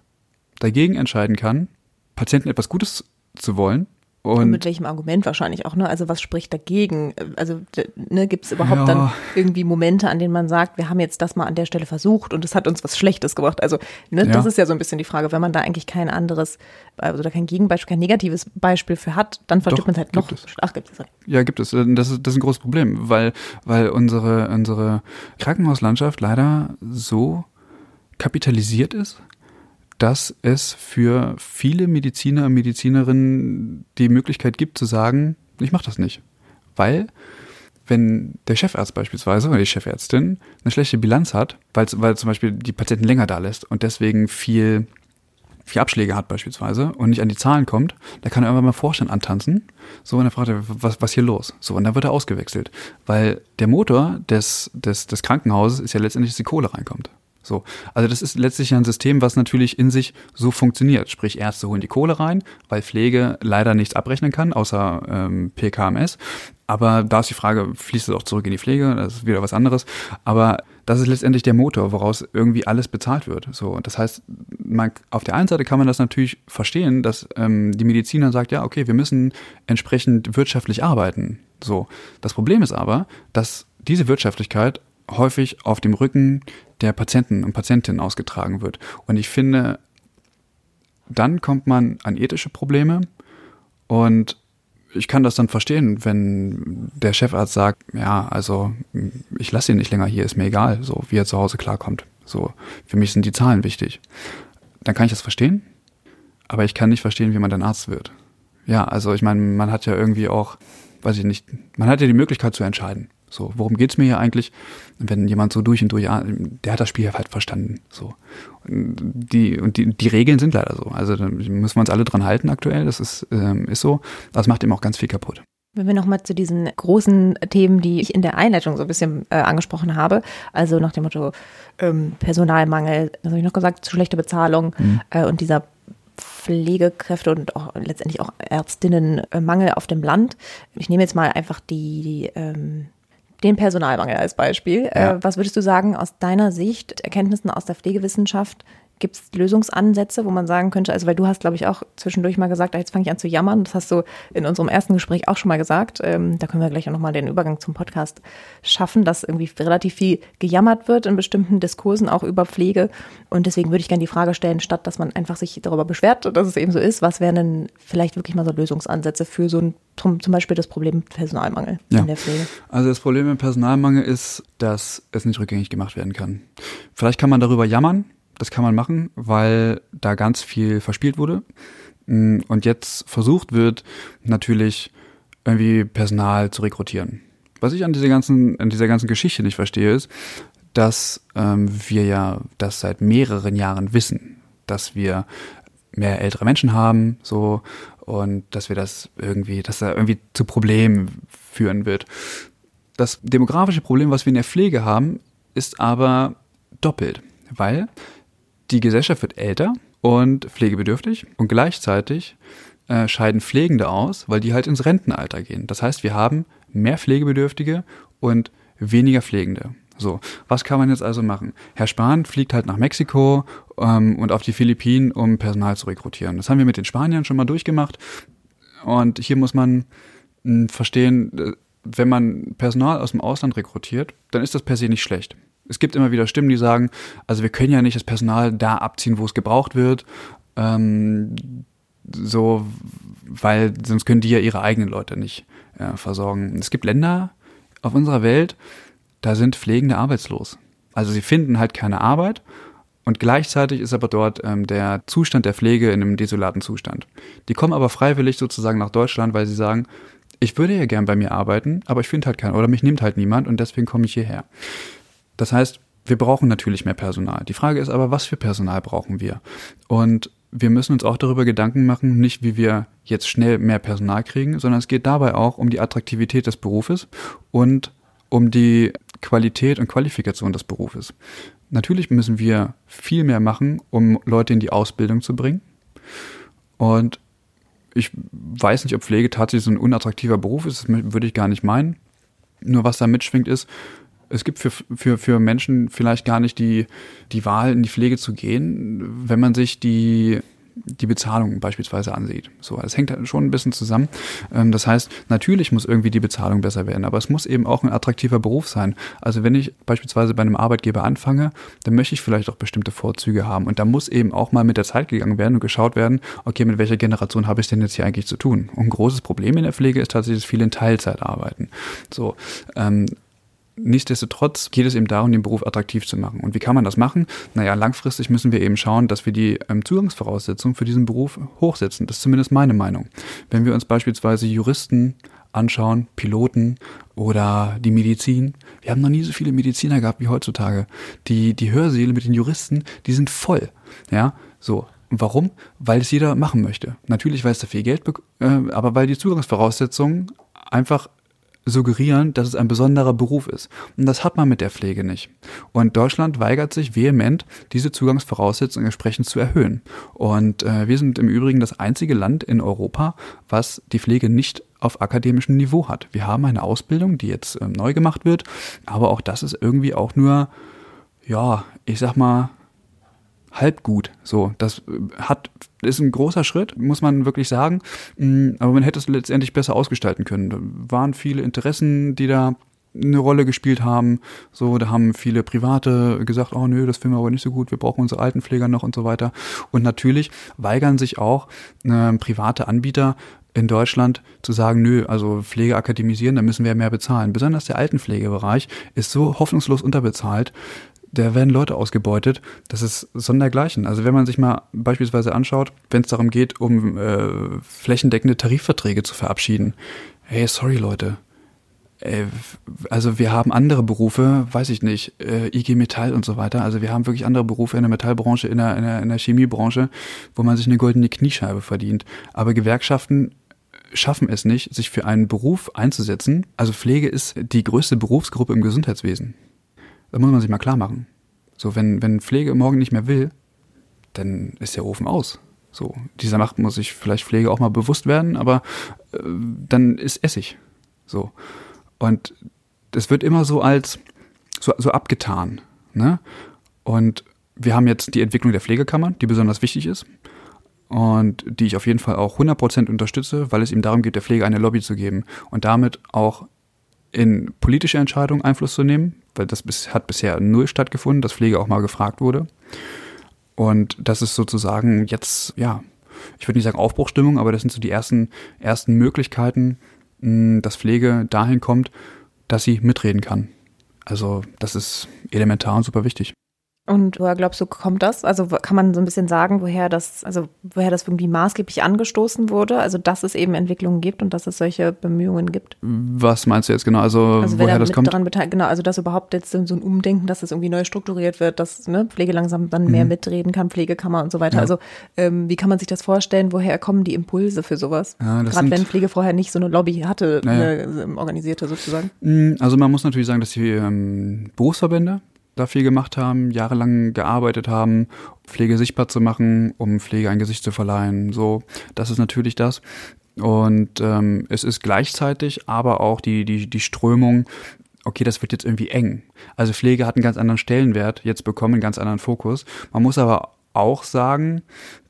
dagegen entscheiden kann, Patienten etwas Gutes zu wollen und, und, mit welchem Argument wahrscheinlich auch, ne? Also was spricht dagegen? Also ne, gibt es überhaupt ja. dann irgendwie Momente, an denen man sagt, wir haben jetzt das mal an der Stelle versucht und es hat uns was Schlechtes gebracht? Also, ne, ja. das ist ja so ein bisschen die Frage, wenn man da eigentlich kein anderes also oder kein Gegenbeispiel, kein negatives Beispiel für hat, dann versteht man es halt noch. Es. Ach, gibt es. Ja, gibt es. Das ist, das ist ein großes Problem, weil, weil unsere, unsere Krankenhauslandschaft leider so kapitalisiert ist, dass es für viele Mediziner und Medizinerinnen die Möglichkeit gibt zu sagen, ich mache das nicht. Weil wenn der Chefarzt beispielsweise oder die Chefärztin eine schlechte Bilanz hat, weil, weil zum Beispiel die Patienten länger da lässt und deswegen viel, viel Abschläge hat beispielsweise und nicht an die Zahlen kommt, da kann er einfach mal Vorstand antanzen. So, und dann fragt er, was, was hier los? So, und dann wird er ausgewechselt. Weil der Motor des, des, des Krankenhauses ist ja letztendlich, dass die Kohle reinkommt. So, also das ist letztlich ein System, was natürlich in sich so funktioniert. Sprich, Ärzte holen die Kohle rein, weil Pflege leider nichts abrechnen kann, außer ähm, PKMS. Aber da ist die Frage, fließt es auch zurück in die Pflege? Das ist wieder was anderes. Aber das ist letztendlich der Motor, woraus irgendwie alles bezahlt wird. So, das heißt, man, auf der einen Seite kann man das natürlich verstehen, dass ähm, die Mediziner sagt, ja, okay, wir müssen entsprechend wirtschaftlich arbeiten. So, das Problem ist aber, dass diese Wirtschaftlichkeit häufig auf dem Rücken der Patienten und Patientinnen ausgetragen wird. Und ich finde, dann kommt man an ethische Probleme und ich kann das dann verstehen, wenn der Chefarzt sagt, ja, also ich lasse ihn nicht länger hier, ist mir egal, so wie er zu Hause klarkommt. So, für mich sind die Zahlen wichtig. Dann kann ich das verstehen, aber ich kann nicht verstehen, wie man dann Arzt wird. Ja, also ich meine, man hat ja irgendwie auch, weiß ich nicht, man hat ja die Möglichkeit zu entscheiden. So, worum geht's mir hier eigentlich? Wenn jemand so durch und durch, ah, der hat das Spiel halt verstanden. So. Und die, und die, die Regeln sind leider so. Also da müssen wir uns alle dran halten aktuell. Das ist, ähm, ist so. Das macht eben auch ganz viel kaputt. Wenn wir nochmal zu diesen großen Themen, die ich in der Einleitung so ein bisschen äh, angesprochen habe, also nach dem Motto ähm, Personalmangel, das habe ich noch gesagt, zu schlechte Bezahlung mhm. äh, und dieser Pflegekräfte und auch letztendlich auch Ärztinnenmangel auf dem Land. Ich nehme jetzt mal einfach die, die ähm, den Personalmangel als Beispiel. Ja. Äh, was würdest du sagen aus deiner Sicht, Erkenntnissen aus der Pflegewissenschaft, Gibt es Lösungsansätze, wo man sagen könnte, also weil du hast, glaube ich, auch zwischendurch mal gesagt, ah, jetzt fange ich an zu jammern. Das hast du in unserem ersten Gespräch auch schon mal gesagt. Ähm, da können wir gleich auch nochmal den Übergang zum Podcast schaffen, dass irgendwie relativ viel gejammert wird in bestimmten Diskursen, auch über Pflege. Und deswegen würde ich gerne die Frage stellen, statt dass man einfach sich darüber beschwert, dass es eben so ist, was wären denn vielleicht wirklich mal so Lösungsansätze für so ein zum, zum Beispiel das Problem Personalmangel ja. in der Pflege? Also das Problem mit Personalmangel ist, dass es nicht rückgängig gemacht werden kann. Vielleicht kann man darüber jammern, das kann man machen, weil da ganz viel verspielt wurde. Mm, und jetzt versucht wird, natürlich irgendwie Personal zu rekrutieren. Was ich an dieser ganzen, an dieser ganzen Geschichte nicht verstehe, ist, dass ähm, wir ja das seit mehreren Jahren wissen, dass wir mehr ältere Menschen haben, so und dass wir das irgendwie, dass da irgendwie zu Problemen führen wird. Das demografische Problem, was wir in der Pflege haben, ist aber doppelt, weil die Gesellschaft wird älter und pflegebedürftig und gleichzeitig äh, scheiden Pflegende aus, weil die halt ins Rentenalter gehen. Das heißt, wir haben mehr Pflegebedürftige und weniger Pflegende. So, was kann man jetzt also machen? Herr Spahn fliegt halt nach Mexiko ähm, und auf die Philippinen, um Personal zu rekrutieren. Das haben wir mit den Spaniern schon mal durchgemacht. Und hier muss man hm, verstehen, äh, wenn man Personal aus dem Ausland rekrutiert, dann ist das per se nicht schlecht es gibt immer wieder Stimmen, die sagen, also wir können ja nicht das Personal da abziehen, wo es gebraucht wird, ähm, so, weil sonst können die ja ihre eigenen Leute nicht äh, versorgen. Es gibt Länder auf unserer Welt, da sind Pflegende arbeitslos. Also sie finden halt keine Arbeit und gleichzeitig ist aber dort ähm, der Zustand der Pflege in einem desolaten Zustand. Die kommen aber freiwillig sozusagen nach Deutschland, weil sie sagen, ich würde ja gern bei mir arbeiten, aber ich finde halt keinen oder mich nimmt halt niemand und deswegen komme ich hierher. Das heißt, wir brauchen natürlich mehr Personal. Die Frage ist aber, was für Personal brauchen wir? Und wir müssen uns auch darüber Gedanken machen, nicht wie wir jetzt schnell mehr Personal kriegen, sondern es geht dabei auch um die Attraktivität des Berufes und um die Qualität und Qualifikation des Berufes. Natürlich müssen wir viel mehr machen, um Leute in die Ausbildung zu bringen. Und ich weiß nicht, ob Pflege tatsächlich so ein unattraktiver Beruf ist, das würde ich gar nicht meinen. Nur was da mitschwingt ist, es gibt für, für, für Menschen vielleicht gar nicht die, die Wahl, in die Pflege zu gehen, wenn man sich die, die Bezahlung beispielsweise ansieht. So, es hängt schon ein bisschen zusammen. Ähm, das heißt, natürlich muss irgendwie die Bezahlung besser werden, aber es muss eben auch ein attraktiver Beruf sein. Also wenn ich beispielsweise bei einem Arbeitgeber anfange, dann möchte ich vielleicht auch bestimmte Vorzüge haben. Und da muss eben auch mal mit der Zeit gegangen werden und geschaut werden, okay, mit welcher Generation habe ich denn jetzt hier eigentlich zu tun? Und ein großes Problem in der Pflege ist tatsächlich, dass viele in Teilzeit arbeiten. So, ähm, Nichtsdestotrotz geht es eben darum, den Beruf attraktiv zu machen. Und wie kann man das machen? Naja, langfristig müssen wir eben schauen, dass wir die ähm, Zugangsvoraussetzungen für diesen Beruf hochsetzen. Das ist zumindest meine Meinung. Wenn wir uns beispielsweise Juristen anschauen, Piloten oder die Medizin. Wir haben noch nie so viele Mediziner gehabt wie heutzutage. Die, die Hörsäle mit den Juristen, die sind voll. Ja, so. Warum? Weil es jeder machen möchte. Natürlich, weil es da viel Geld, äh, aber weil die Zugangsvoraussetzungen einfach suggerieren, dass es ein besonderer Beruf ist. Und das hat man mit der Pflege nicht. Und Deutschland weigert sich vehement, diese Zugangsvoraussetzungen entsprechend zu erhöhen. Und äh, wir sind im Übrigen das einzige Land in Europa, was die Pflege nicht auf akademischem Niveau hat. Wir haben eine Ausbildung, die jetzt ähm, neu gemacht wird, aber auch das ist irgendwie auch nur, ja, ich sag mal, halb gut. So, das äh, hat ist ein großer Schritt, muss man wirklich sagen. Mm, aber man hätte es letztendlich besser ausgestalten können. Da waren viele Interessen, die da eine Rolle gespielt haben. So, da haben viele Private gesagt, oh nö, das finden wir aber nicht so gut, wir brauchen unsere Altenpfleger noch und so weiter. Und natürlich weigern sich auch äh, private Anbieter in Deutschland zu sagen, nö, also Pflege akademisieren, da müssen wir mehr bezahlen. Besonders der Altenpflegebereich ist so hoffnungslos unterbezahlt, da werden Leute ausgebeutet. Das ist sondergleichen. Also wenn man sich mal beispielsweise anschaut, wenn es darum geht, um äh, flächendeckende Tarifverträge zu verabschieden. Hey, sorry Leute. Äh, also wir haben andere Berufe, weiß ich nicht, äh, IG Metall und so weiter. Also wir haben wirklich andere Berufe in der Metallbranche, in der, in der, in der Chemiebranche, wo man sich eine goldene Kniescheibe verdient. Aber Gewerkschaften schaffen es nicht, sich für einen Beruf einzusetzen. Also Pflege ist die größte Berufsgruppe im Gesundheitswesen. Das muss man sich mal klar machen. So, wenn, wenn Pflege morgen nicht mehr will, dann ist der Ofen aus. So, dieser Macht muss sich vielleicht Pflege auch mal bewusst werden, aber äh, dann ist Essig. So. Und es wird immer so als so, so abgetan. Ne? Und wir haben jetzt die Entwicklung der Pflegekammern, die besonders wichtig ist und die ich auf jeden Fall auch 100% unterstütze, weil es ihm darum geht, der Pflege eine Lobby zu geben und damit auch in politische Entscheidungen Einfluss zu nehmen, weil das hat bisher null stattgefunden, dass Pflege auch mal gefragt wurde. Und das ist sozusagen jetzt, ja, ich würde nicht sagen Aufbruchstimmung, aber das sind so die ersten, ersten Möglichkeiten, dass Pflege dahin kommt, dass sie mitreden kann. Also das ist elementar und super wichtig. Und woher glaubst du, kommt das? Also kann man so ein bisschen sagen, woher das, also woher das irgendwie maßgeblich angestoßen wurde? Also dass es eben Entwicklungen gibt und dass es solche Bemühungen gibt? Was meinst du jetzt genau? Also, also woher das kommt? Daran beteiligt, genau, also dass überhaupt jetzt so ein Umdenken, dass es irgendwie neu strukturiert wird, dass ne, Pflege langsam dann mehr mhm. mitreden kann, Pflegekammer und so weiter. Ja. Also ähm, wie kann man sich das vorstellen? Woher kommen die Impulse für sowas? Ja, Gerade wenn Pflege vorher nicht so eine Lobby hatte, ja, eine organisierte sozusagen. Mhm, also man muss natürlich sagen, dass die ähm, Berufsverbände da viel gemacht haben, jahrelang gearbeitet haben, Pflege sichtbar zu machen, um Pflege ein Gesicht zu verleihen. So, das ist natürlich das. Und ähm, es ist gleichzeitig aber auch die, die, die Strömung, okay, das wird jetzt irgendwie eng. Also Pflege hat einen ganz anderen Stellenwert jetzt bekommen, einen ganz anderen Fokus. Man muss aber auch sagen,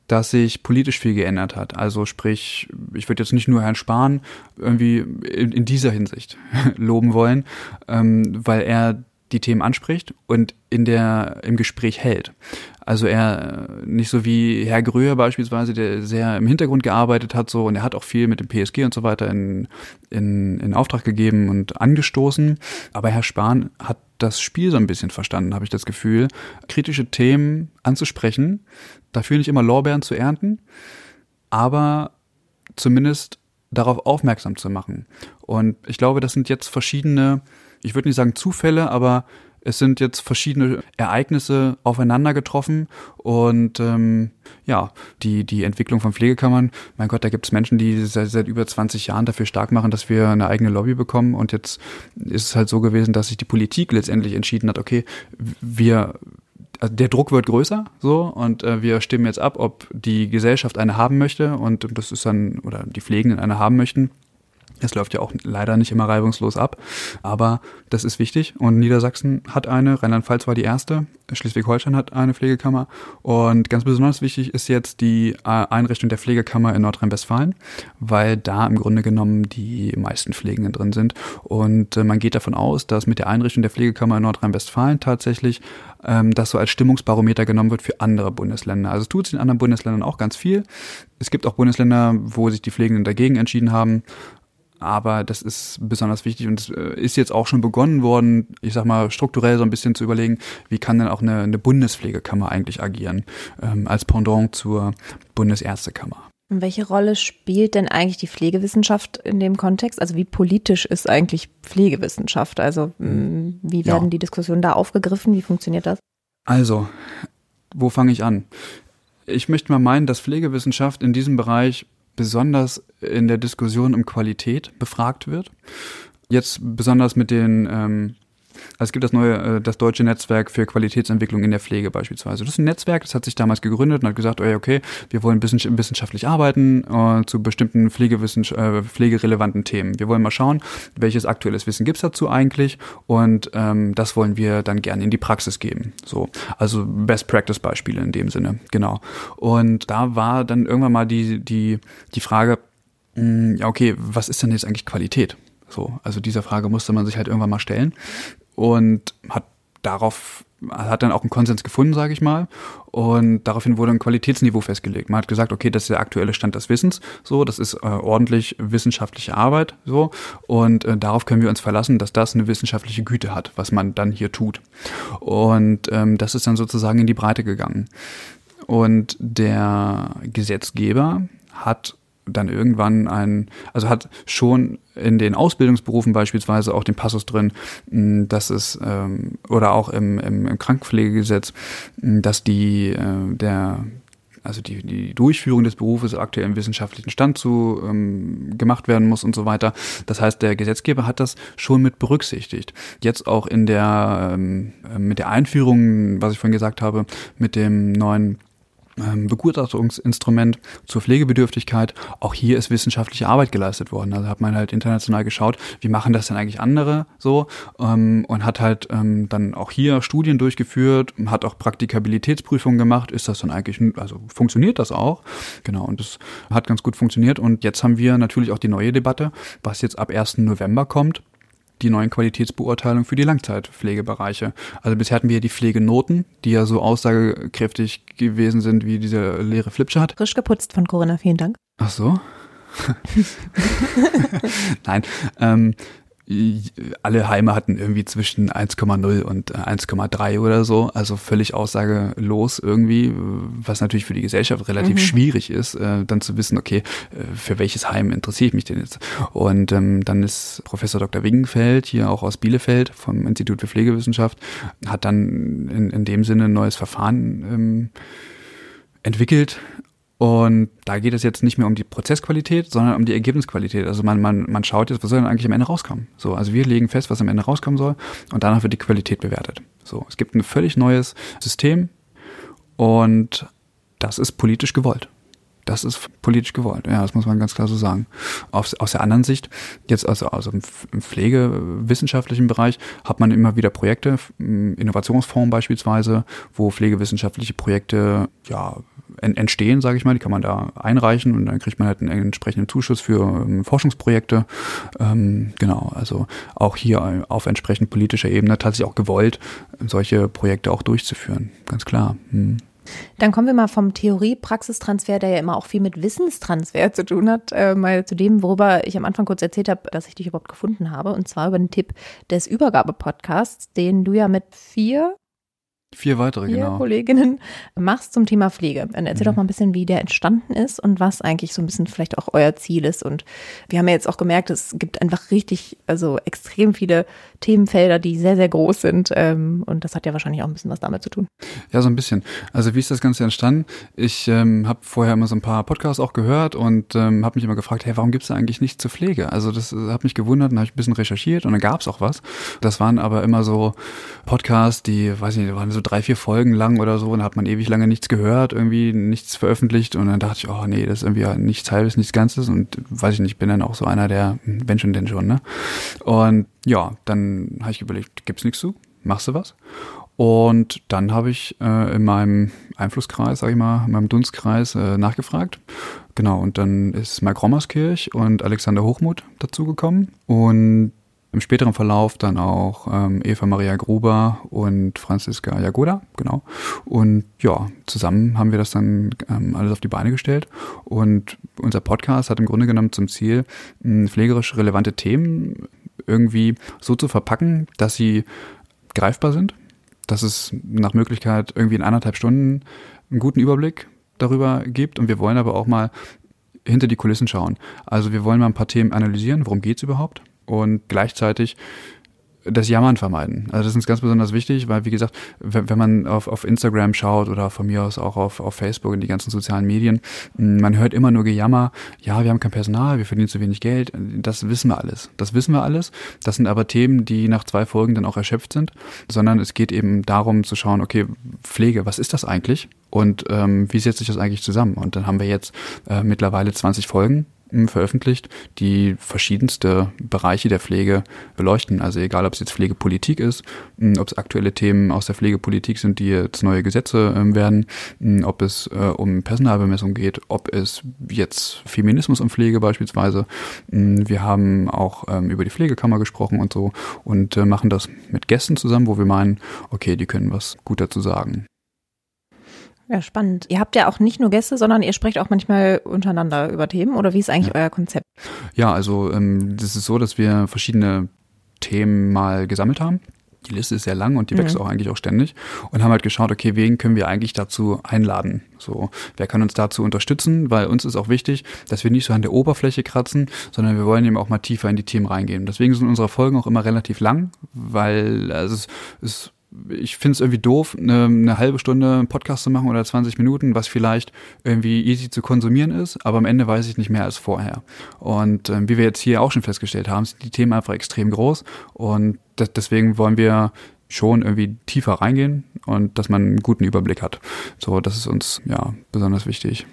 dass sich politisch viel geändert hat. Also sprich, ich würde jetzt nicht nur Herrn Spahn irgendwie in, in dieser Hinsicht loben wollen, ähm, weil er die Themen anspricht und in der, im Gespräch hält. Also er nicht so wie Herr Gröhe beispielsweise, der sehr im Hintergrund gearbeitet hat so und er hat auch viel mit dem PSG und so weiter in, in, in Auftrag gegeben und angestoßen. Aber Herr Spahn hat das Spiel so ein bisschen verstanden, habe ich das Gefühl, kritische Themen anzusprechen, dafür nicht immer Lorbeeren zu ernten, aber zumindest darauf aufmerksam zu machen. Und ich glaube, das sind jetzt verschiedene ich würde nicht sagen Zufälle, aber es sind jetzt verschiedene Ereignisse aufeinander getroffen und ähm, ja, die, die Entwicklung von Pflegekammern, mein Gott, da gibt es Menschen, die seit, seit über 20 Jahren dafür stark machen, dass wir eine eigene Lobby bekommen. Und jetzt ist es halt so gewesen, dass sich die Politik letztendlich entschieden hat, okay, wir also der Druck wird größer, so, und äh, wir stimmen jetzt ab, ob die Gesellschaft eine haben möchte. Und das ist dann, oder die Pflegenden eine haben möchten. Es läuft ja auch leider nicht immer reibungslos ab, aber das ist wichtig. Und Niedersachsen hat eine, Rheinland-Pfalz war die erste, Schleswig-Holstein hat eine Pflegekammer. Und ganz besonders wichtig ist jetzt die äh, Einrichtung der Pflegekammer in Nordrhein-Westfalen, weil da im Grunde genommen die meisten Pflegenden drin sind. Und äh, man geht davon aus, dass mit der Einrichtung der Pflegekammer in Nordrhein-Westfalen tatsächlich ähm, das so als Stimmungsbarometer genommen wird für andere Bundesländer. Also es tut es in anderen Bundesländern auch ganz viel. Es gibt auch Bundesländer, wo sich die Pflegenden dagegen entschieden haben aber das ist besonders wichtig und es äh, ist jetzt auch schon begonnen worden, ich sag mal, strukturell so ein bisschen zu überlegen, wie kann denn auch eine, eine Bundespflegekammer eigentlich agieren, ähm, als Pendant zur Bundesärztekammer. Und welche Rolle spielt denn eigentlich die Pflegewissenschaft in dem Kontext? Also wie politisch ist eigentlich Pflegewissenschaft? Also mm, wie werden ja. die Diskussionen da aufgegriffen? Wie funktioniert das? Also, wo fange ich an? Ich möchte mal meinen, dass Pflegewissenschaft in diesem Bereich besonders in der Diskussion um Qualität befragt wird. Jetzt besonders mit den ähm, es gibt das neue, äh, das deutsche Netzwerk für Qualitätsentwicklung in der Pflege beispielsweise. Das ist ein Netzwerk, das hat sich damals gegründet und hat gesagt, okay, wir wollen wissenschaftlich arbeiten äh, zu bestimmten äh, pflegerelevanten Themen. Wir wollen mal schauen, welches aktuelles Wissen gibt's dazu eigentlich und ähm, das wollen wir dann gerne in die Praxis geben. So, also Best Practice Beispiele in dem Sinne, genau. Und da war dann irgendwann mal die die die Frage, mh, hm, ja okay, was ist denn jetzt eigentlich Qualität? So, also dieser Frage musste man sich halt irgendwann mal stellen und hat darauf hat dann auch einen Konsens gefunden, sage ich mal. Und daraufhin wurde ein Qualitätsniveau festgelegt. Man hat gesagt, okay, das ist der aktuelle Stand des Wissens, so, das ist äh, ordentlich wissenschaftliche Arbeit, so. Und äh, darauf können wir uns verlassen, dass das eine wissenschaftliche Güte hat, was man dann hier tut. Und ähm, das ist dann sozusagen in die Breite gegangen. Und der Gesetzgeber hat dann irgendwann ein, also hat schon in den Ausbildungsberufen beispielsweise auch den Passus drin, dass es ähm, oder auch im, im, im Krankenpflegegesetz, dass die äh, der also die, die Durchführung des Berufes aktuell im wissenschaftlichen Stand zu ähm, gemacht werden muss und so weiter. Das heißt, der Gesetzgeber hat das schon mit berücksichtigt. Jetzt auch in der ähm, mit der Einführung, was ich vorhin gesagt habe, mit dem neuen Begutachtungsinstrument zur Pflegebedürftigkeit. Auch hier ist wissenschaftliche Arbeit geleistet worden. Also hat man halt international geschaut, wie machen das denn eigentlich andere so ähm, und hat halt ähm, dann auch hier Studien durchgeführt, hat auch Praktikabilitätsprüfungen gemacht. Ist das dann eigentlich, also funktioniert das auch? Genau, und das hat ganz gut funktioniert. Und jetzt haben wir natürlich auch die neue Debatte, was jetzt ab 1. November kommt die neuen Qualitätsbeurteilungen für die Langzeitpflegebereiche. Also bisher hatten wir die Pflegenoten, die ja so aussagekräftig gewesen sind wie dieser leere Flipchart. Frisch geputzt von Corinna, vielen Dank. Ach so. Nein, ähm, alle Heime hatten irgendwie zwischen 1,0 und 1,3 äh, oder so, also völlig aussagelos irgendwie, was natürlich für die Gesellschaft relativ mhm. schwierig ist, äh, dann zu wissen, okay, äh, für welches Heim interessiere ich mich denn jetzt? Und ähm, dann ist Professor Dr. Wingenfeld, hier auch aus Bielefeld vom Institut für Pflegewissenschaft, hat dann in, in dem Sinne ein neues Verfahren ähm, entwickelt, und da geht es jetzt nicht mehr um die Prozessqualität, sondern um die Ergebnisqualität. Also man, man, man schaut jetzt, was soll denn eigentlich am Ende rauskommen. So, also wir legen fest, was am Ende rauskommen soll und danach wird die Qualität bewertet. So, es gibt ein völlig neues System und das ist politisch gewollt. Das ist politisch gewollt. Ja, das muss man ganz klar so sagen. Aus, aus der anderen Sicht, jetzt also, also im pflegewissenschaftlichen Bereich, hat man immer wieder Projekte, Innovationsfonds beispielsweise, wo pflegewissenschaftliche Projekte ja entstehen, sage ich mal. Die kann man da einreichen und dann kriegt man halt einen entsprechenden Zuschuss für ähm, Forschungsprojekte. Ähm, genau, also auch hier auf entsprechend politischer Ebene tatsächlich auch gewollt, solche Projekte auch durchzuführen. Ganz klar. Hm. Dann kommen wir mal vom Theorie-Praxistransfer, der ja immer auch viel mit Wissenstransfer zu tun hat, äh, mal zu dem, worüber ich am Anfang kurz erzählt habe, dass ich dich überhaupt gefunden habe. Und zwar über den Tipp des Übergabe-Podcasts, den du ja mit vier Vier weitere, Vier genau. Kolleginnen machst zum Thema Pflege. Dann erzähl mhm. doch mal ein bisschen, wie der entstanden ist und was eigentlich so ein bisschen vielleicht auch euer Ziel ist. Und wir haben ja jetzt auch gemerkt, es gibt einfach richtig, also extrem viele Themenfelder, die sehr, sehr groß sind. Ähm, und das hat ja wahrscheinlich auch ein bisschen was damit zu tun. Ja, so ein bisschen. Also wie ist das Ganze entstanden? Ich ähm, habe vorher immer so ein paar Podcasts auch gehört und ähm, habe mich immer gefragt, hey, warum gibt es da eigentlich nichts zur Pflege? Also das äh, hat mich gewundert und habe ich ein bisschen recherchiert und dann gab es auch was. Das waren aber immer so Podcasts, die, weiß ich nicht, waren so drei, vier Folgen lang oder so und hat man ewig lange nichts gehört, irgendwie nichts veröffentlicht und dann dachte ich, oh nee, das ist irgendwie nichts halbes, nichts Ganzes und weiß ich nicht, bin dann auch so einer der, hm, wenn schon, denn schon, ne? Und ja, dann habe ich überlegt, gibt's nichts zu? Machst du was? Und dann habe ich äh, in meinem Einflusskreis, sag ich mal, in meinem Dunstkreis äh, nachgefragt. Genau, und dann ist Mike Rommerskirch und Alexander Hochmuth dazugekommen. Und im späteren Verlauf dann auch ähm, Eva Maria Gruber und Franziska Jagoda, genau. Und ja, zusammen haben wir das dann ähm, alles auf die Beine gestellt. Und unser Podcast hat im Grunde genommen zum Ziel, pflegerisch relevante Themen irgendwie so zu verpacken, dass sie greifbar sind, dass es nach Möglichkeit irgendwie in anderthalb Stunden einen guten Überblick darüber gibt. Und wir wollen aber auch mal hinter die Kulissen schauen. Also wir wollen mal ein paar Themen analysieren, worum geht's überhaupt? Und gleichzeitig das Jammern vermeiden. Also das ist uns ganz besonders wichtig, weil wie gesagt, wenn, wenn man auf, auf Instagram schaut oder von mir aus auch auf, auf Facebook und die ganzen sozialen Medien, man hört immer nur Gejammer, ja, wir haben kein Personal, wir verdienen zu wenig Geld. Das wissen wir alles. Das wissen wir alles. Das sind aber Themen, die nach zwei Folgen dann auch erschöpft sind, sondern es geht eben darum zu schauen, okay, Pflege, was ist das eigentlich? Und ähm, wie setzt sich das eigentlich zusammen? Und dann haben wir jetzt äh, mittlerweile 20 Folgen veröffentlicht, die verschiedenste Bereiche der Pflege beleuchten. Also egal, ob es jetzt Pflegepolitik ist, ob es aktuelle Themen aus der Pflegepolitik sind, die jetzt neue Gesetze ähm, werden, ob es äh, um Personalbemessung geht, ob es jetzt Feminismus und Pflege beispielsweise. Wir haben auch ähm, über die Pflegekammer gesprochen und so und äh, machen das mit Gästen zusammen, wo wir meinen, okay, die können was gut dazu sagen. Ja, spannend. Ihr habt ja auch nicht nur Gäste, sondern ihr sprecht auch manchmal untereinander über Themen oder wie ist eigentlich ja. euer Konzept? Ja, also ähm, das ist so, dass wir verschiedene Themen mal gesammelt haben. Die Liste ist sehr lang und die mhm. wächst auch eigentlich auch ständig und haben halt geschaut, okay, wen können wir eigentlich dazu einladen? So, wer kann uns dazu unterstützen? Weil uns ist auch wichtig, dass wir nicht so an der Oberfläche kratzen, sondern wir wollen eben auch mal tiefer in die Themen reingehen. Deswegen sind unsere Folgen auch immer relativ lang, weil also es ist ich finde es irgendwie doof, eine, eine, halbe Stunde einen Podcast zu machen oder 20 Minuten, was vielleicht irgendwie easy zu konsumieren ist, aber am Ende weiß ich nicht mehr als vorher. Und ähm, wie wir jetzt hier auch schon festgestellt haben, sind die Themen einfach extrem groß und deswegen wollen wir schon irgendwie tiefer reingehen und dass man einen guten Überblick hat. So, das ist uns ja besonders wichtig.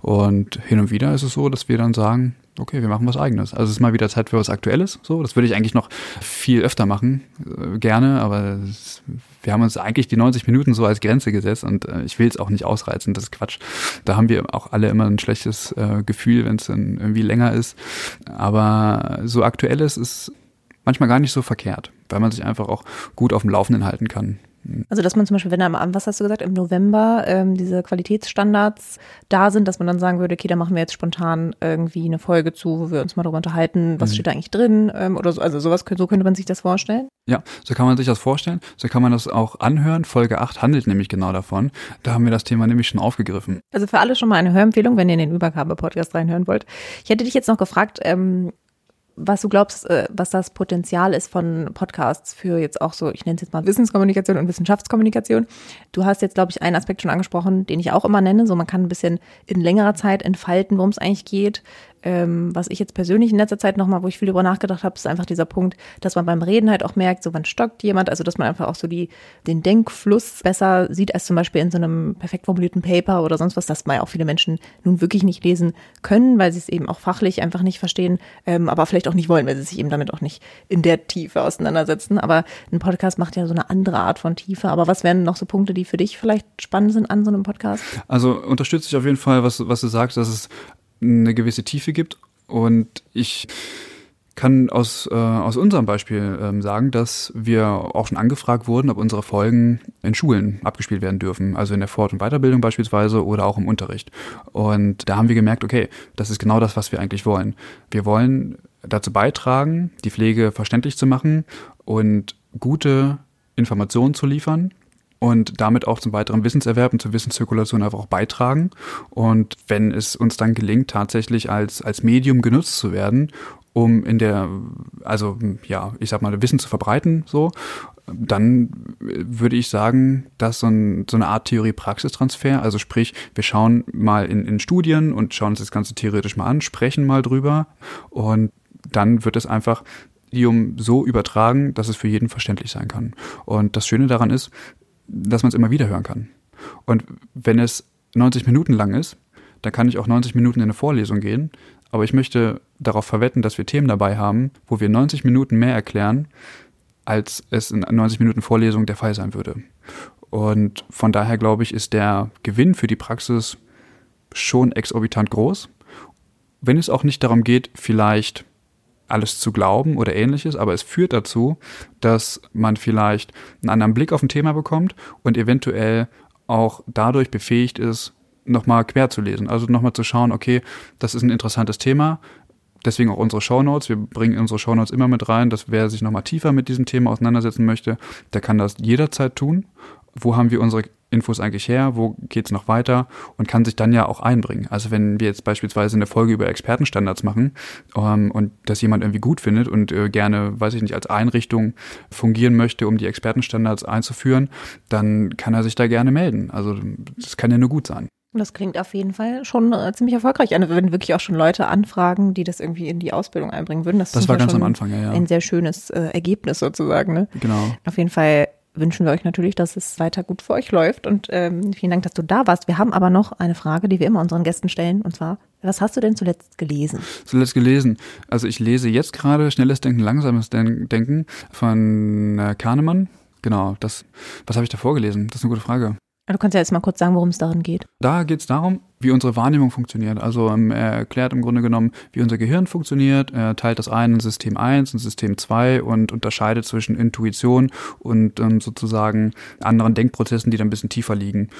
Und hin und wieder ist es so, dass wir dann sagen, okay, wir machen was eigenes. Also es ist mal wieder Zeit für was Aktuelles. So, das würde ich eigentlich noch viel öfter machen, äh, gerne, aber es, wir haben uns eigentlich die 90 Minuten so als Grenze gesetzt und äh, ich will es auch nicht ausreizen, das ist Quatsch. Da haben wir auch alle immer ein schlechtes äh, Gefühl, wenn es dann irgendwie länger ist. Aber so Aktuelles ist manchmal gar nicht so verkehrt, weil man sich einfach auch gut auf dem Laufenden halten kann. Also dass man zum Beispiel, wenn am, was hast du gesagt, im November ähm, diese Qualitätsstandards da sind, dass man dann sagen würde, okay, da machen wir jetzt spontan irgendwie eine Folge zu, wo wir uns mal darüber unterhalten, was mhm. steht da eigentlich drin ähm, oder so. Also sowas, so könnte man sich das vorstellen. Ja, so kann man sich das vorstellen. So kann man das auch anhören. Folge 8 handelt nämlich genau davon. Da haben wir das Thema nämlich schon aufgegriffen. Also für alle schon mal eine Hörempfehlung, wenn ihr in den Übergabe-Podcast reinhören wollt. Ich hätte dich jetzt noch gefragt, ähm, was du glaubst, äh, was das Potenzial ist von Podcasts für jetzt auch so, ich nenne es jetzt mal Wissenskommunikation und Wissenschaftskommunikation. Du hast jetzt, glaube ich, einen Aspekt schon angesprochen, den ich auch immer nenne. So, man kann ein bisschen in längerer Zeit entfalten, worum es eigentlich geht. Ähm, was ich jetzt persönlich in letzter Zeit nochmal, wo ich viel darüber nachgedacht habe, ist einfach dieser Punkt, dass man beim Reden halt auch merkt, so wann stockt jemand, also dass man einfach auch so die, den Denkfluss besser sieht als zum Beispiel in so einem perfekt formulierten Paper oder sonst was, das mal auch viele Menschen nun wirklich nicht lesen können, weil sie es eben auch fachlich einfach nicht verstehen, ähm, aber vielleicht auch nicht wollen, weil sie sich eben damit auch nicht in der Tiefe auseinandersetzen. Aber ein Podcast macht ja so eine andere Art von Tiefe. Aber was wären noch so Punkte, die für dich vielleicht spannend sind an so einem Podcast? Also unterstütze ich auf jeden Fall, was, was du sagst, dass es eine gewisse Tiefe gibt. Und ich kann aus, äh, aus unserem Beispiel ähm, sagen, dass wir auch schon angefragt wurden, ob unsere Folgen in Schulen abgespielt werden dürfen, also in der Fort- und Weiterbildung beispielsweise oder auch im Unterricht. Und da haben wir gemerkt, okay, das ist genau das, was wir eigentlich wollen. Wir wollen dazu beitragen, die Pflege verständlich zu machen und gute Informationen zu liefern und damit auch zum weiteren Wissenserwerb und zur Wissenszirkulation einfach auch beitragen. Und wenn es uns dann gelingt, tatsächlich als, als Medium genutzt zu werden, um in der, also ja, ich sag mal, Wissen zu verbreiten, so, dann würde ich sagen, dass so, ein, so eine Art Theorie-Praxistransfer, also sprich, wir schauen mal in, in Studien und schauen uns das Ganze theoretisch mal an, sprechen mal drüber und dann wird es einfach so übertragen, dass es für jeden verständlich sein kann. Und das Schöne daran ist, dass man es immer wieder hören kann. Und wenn es 90 Minuten lang ist, dann kann ich auch 90 Minuten in eine Vorlesung gehen. Aber ich möchte darauf verwetten, dass wir Themen dabei haben, wo wir 90 Minuten mehr erklären, als es in 90 Minuten Vorlesung der Fall sein würde. Und von daher glaube ich, ist der Gewinn für die Praxis schon exorbitant groß. Wenn es auch nicht darum geht, vielleicht alles zu glauben oder ähnliches, aber es führt dazu, dass man vielleicht einen anderen Blick auf ein Thema bekommt und eventuell auch dadurch befähigt ist, nochmal quer zu lesen. Also nochmal zu schauen, okay, das ist ein interessantes Thema, deswegen auch unsere Shownotes. Wir bringen unsere Shownotes immer mit rein, dass wer sich nochmal tiefer mit diesem Thema auseinandersetzen möchte, der kann das jederzeit tun. Wo haben wir unsere Infos eigentlich her, wo geht's noch weiter und kann sich dann ja auch einbringen. Also wenn wir jetzt beispielsweise eine Folge über Expertenstandards machen ähm, und das jemand irgendwie gut findet und äh, gerne, weiß ich nicht, als Einrichtung fungieren möchte, um die Expertenstandards einzuführen, dann kann er sich da gerne melden. Also das kann ja nur gut sein. Das klingt auf jeden Fall schon äh, ziemlich erfolgreich. Also wenn wirklich auch schon Leute anfragen, die das irgendwie in die Ausbildung einbringen würden. Das, das war ganz am Anfang, ja, ja. Ein sehr schönes äh, Ergebnis sozusagen. Ne? Genau. Auf jeden Fall wünschen wir euch natürlich, dass es weiter gut für euch läuft. Und ähm, vielen Dank, dass du da warst. Wir haben aber noch eine Frage, die wir immer unseren Gästen stellen. Und zwar, was hast du denn zuletzt gelesen? Zuletzt gelesen. Also ich lese jetzt gerade Schnelles Denken, Langsames Denken von äh, Kahnemann. Genau, das, was habe ich da vorgelesen? Das ist eine gute Frage. Du kannst ja jetzt mal kurz sagen, worum es darin geht. Da geht es darum, wie unsere Wahrnehmung funktioniert. Also ähm, er erklärt im Grunde genommen, wie unser Gehirn funktioniert. Er teilt das ein in System 1 und System 2 und unterscheidet zwischen Intuition und ähm, sozusagen anderen Denkprozessen, die da ein bisschen tiefer liegen.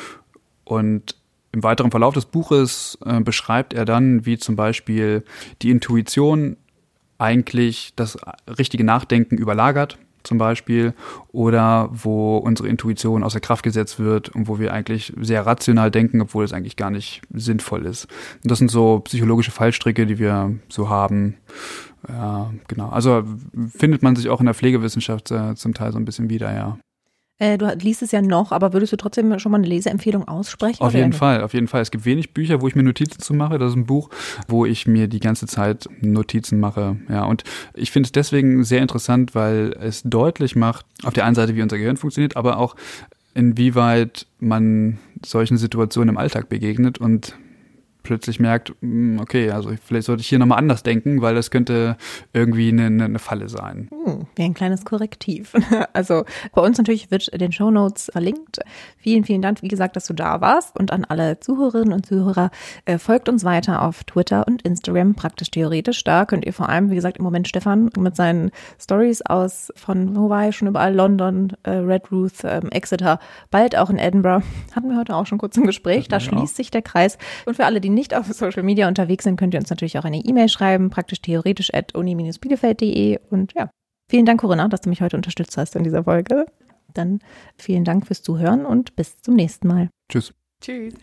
Und im weiteren Verlauf des Buches äh, beschreibt er dann, wie zum Beispiel die Intuition eigentlich das richtige Nachdenken überlagert zum Beispiel oder wo unsere Intuition außer Kraft gesetzt wird und wo wir eigentlich sehr rational denken, obwohl es eigentlich gar nicht sinnvoll ist. Und das sind so psychologische Fallstricke, die wir so haben. Ja, genau. Also findet man sich auch in der Pflegewissenschaft äh, zum Teil so ein bisschen wieder, ja. Äh, du liest es ja noch, aber würdest du trotzdem schon mal eine Leseempfehlung aussprechen? Auf jeden Fall, auf jeden Fall. Es gibt wenig Bücher, wo ich mir Notizen zu mache. Das ist ein Buch, wo ich mir die ganze Zeit Notizen mache. Ja, und ich finde es deswegen sehr interessant, weil es deutlich macht, auf der einen Seite, wie unser Gehirn funktioniert, aber auch inwieweit man solchen Situationen im Alltag begegnet und plötzlich merkt, hm, okay, also vielleicht sollte ich hier nochmal anders denken, weil das könnte irgendwie eine, eine Falle sein. Hm, wie ein kleines Korrektiv. Also bei uns natürlich wird in den Show Notes verlinkt. Vielen, vielen Dank, wie gesagt, dass du da warst. Und an alle Zuhörerinnen und Zuhörer, äh, folgt uns weiter auf Twitter und Instagram, praktisch theoretisch. Da könnt ihr vor allem, wie gesagt, im Moment Stefan mit seinen Stories aus von, wo war ich schon überall, London, äh, Red Ruth, äh, Exeter, bald auch in Edinburgh. Hatten wir heute auch schon kurz im Gespräch. Da schließt sich der Kreis. Und für alle, die nicht auf Social Media unterwegs sind, könnt ihr uns natürlich auch eine E-Mail schreiben, praktisch theoretisch at uni-bielefeld.de. Und ja, vielen Dank, Corinna, dass du mich heute unterstützt hast in dieser Folge. Dann vielen Dank fürs Zuhören und bis zum nächsten Mal. Tschüss. Tschüss.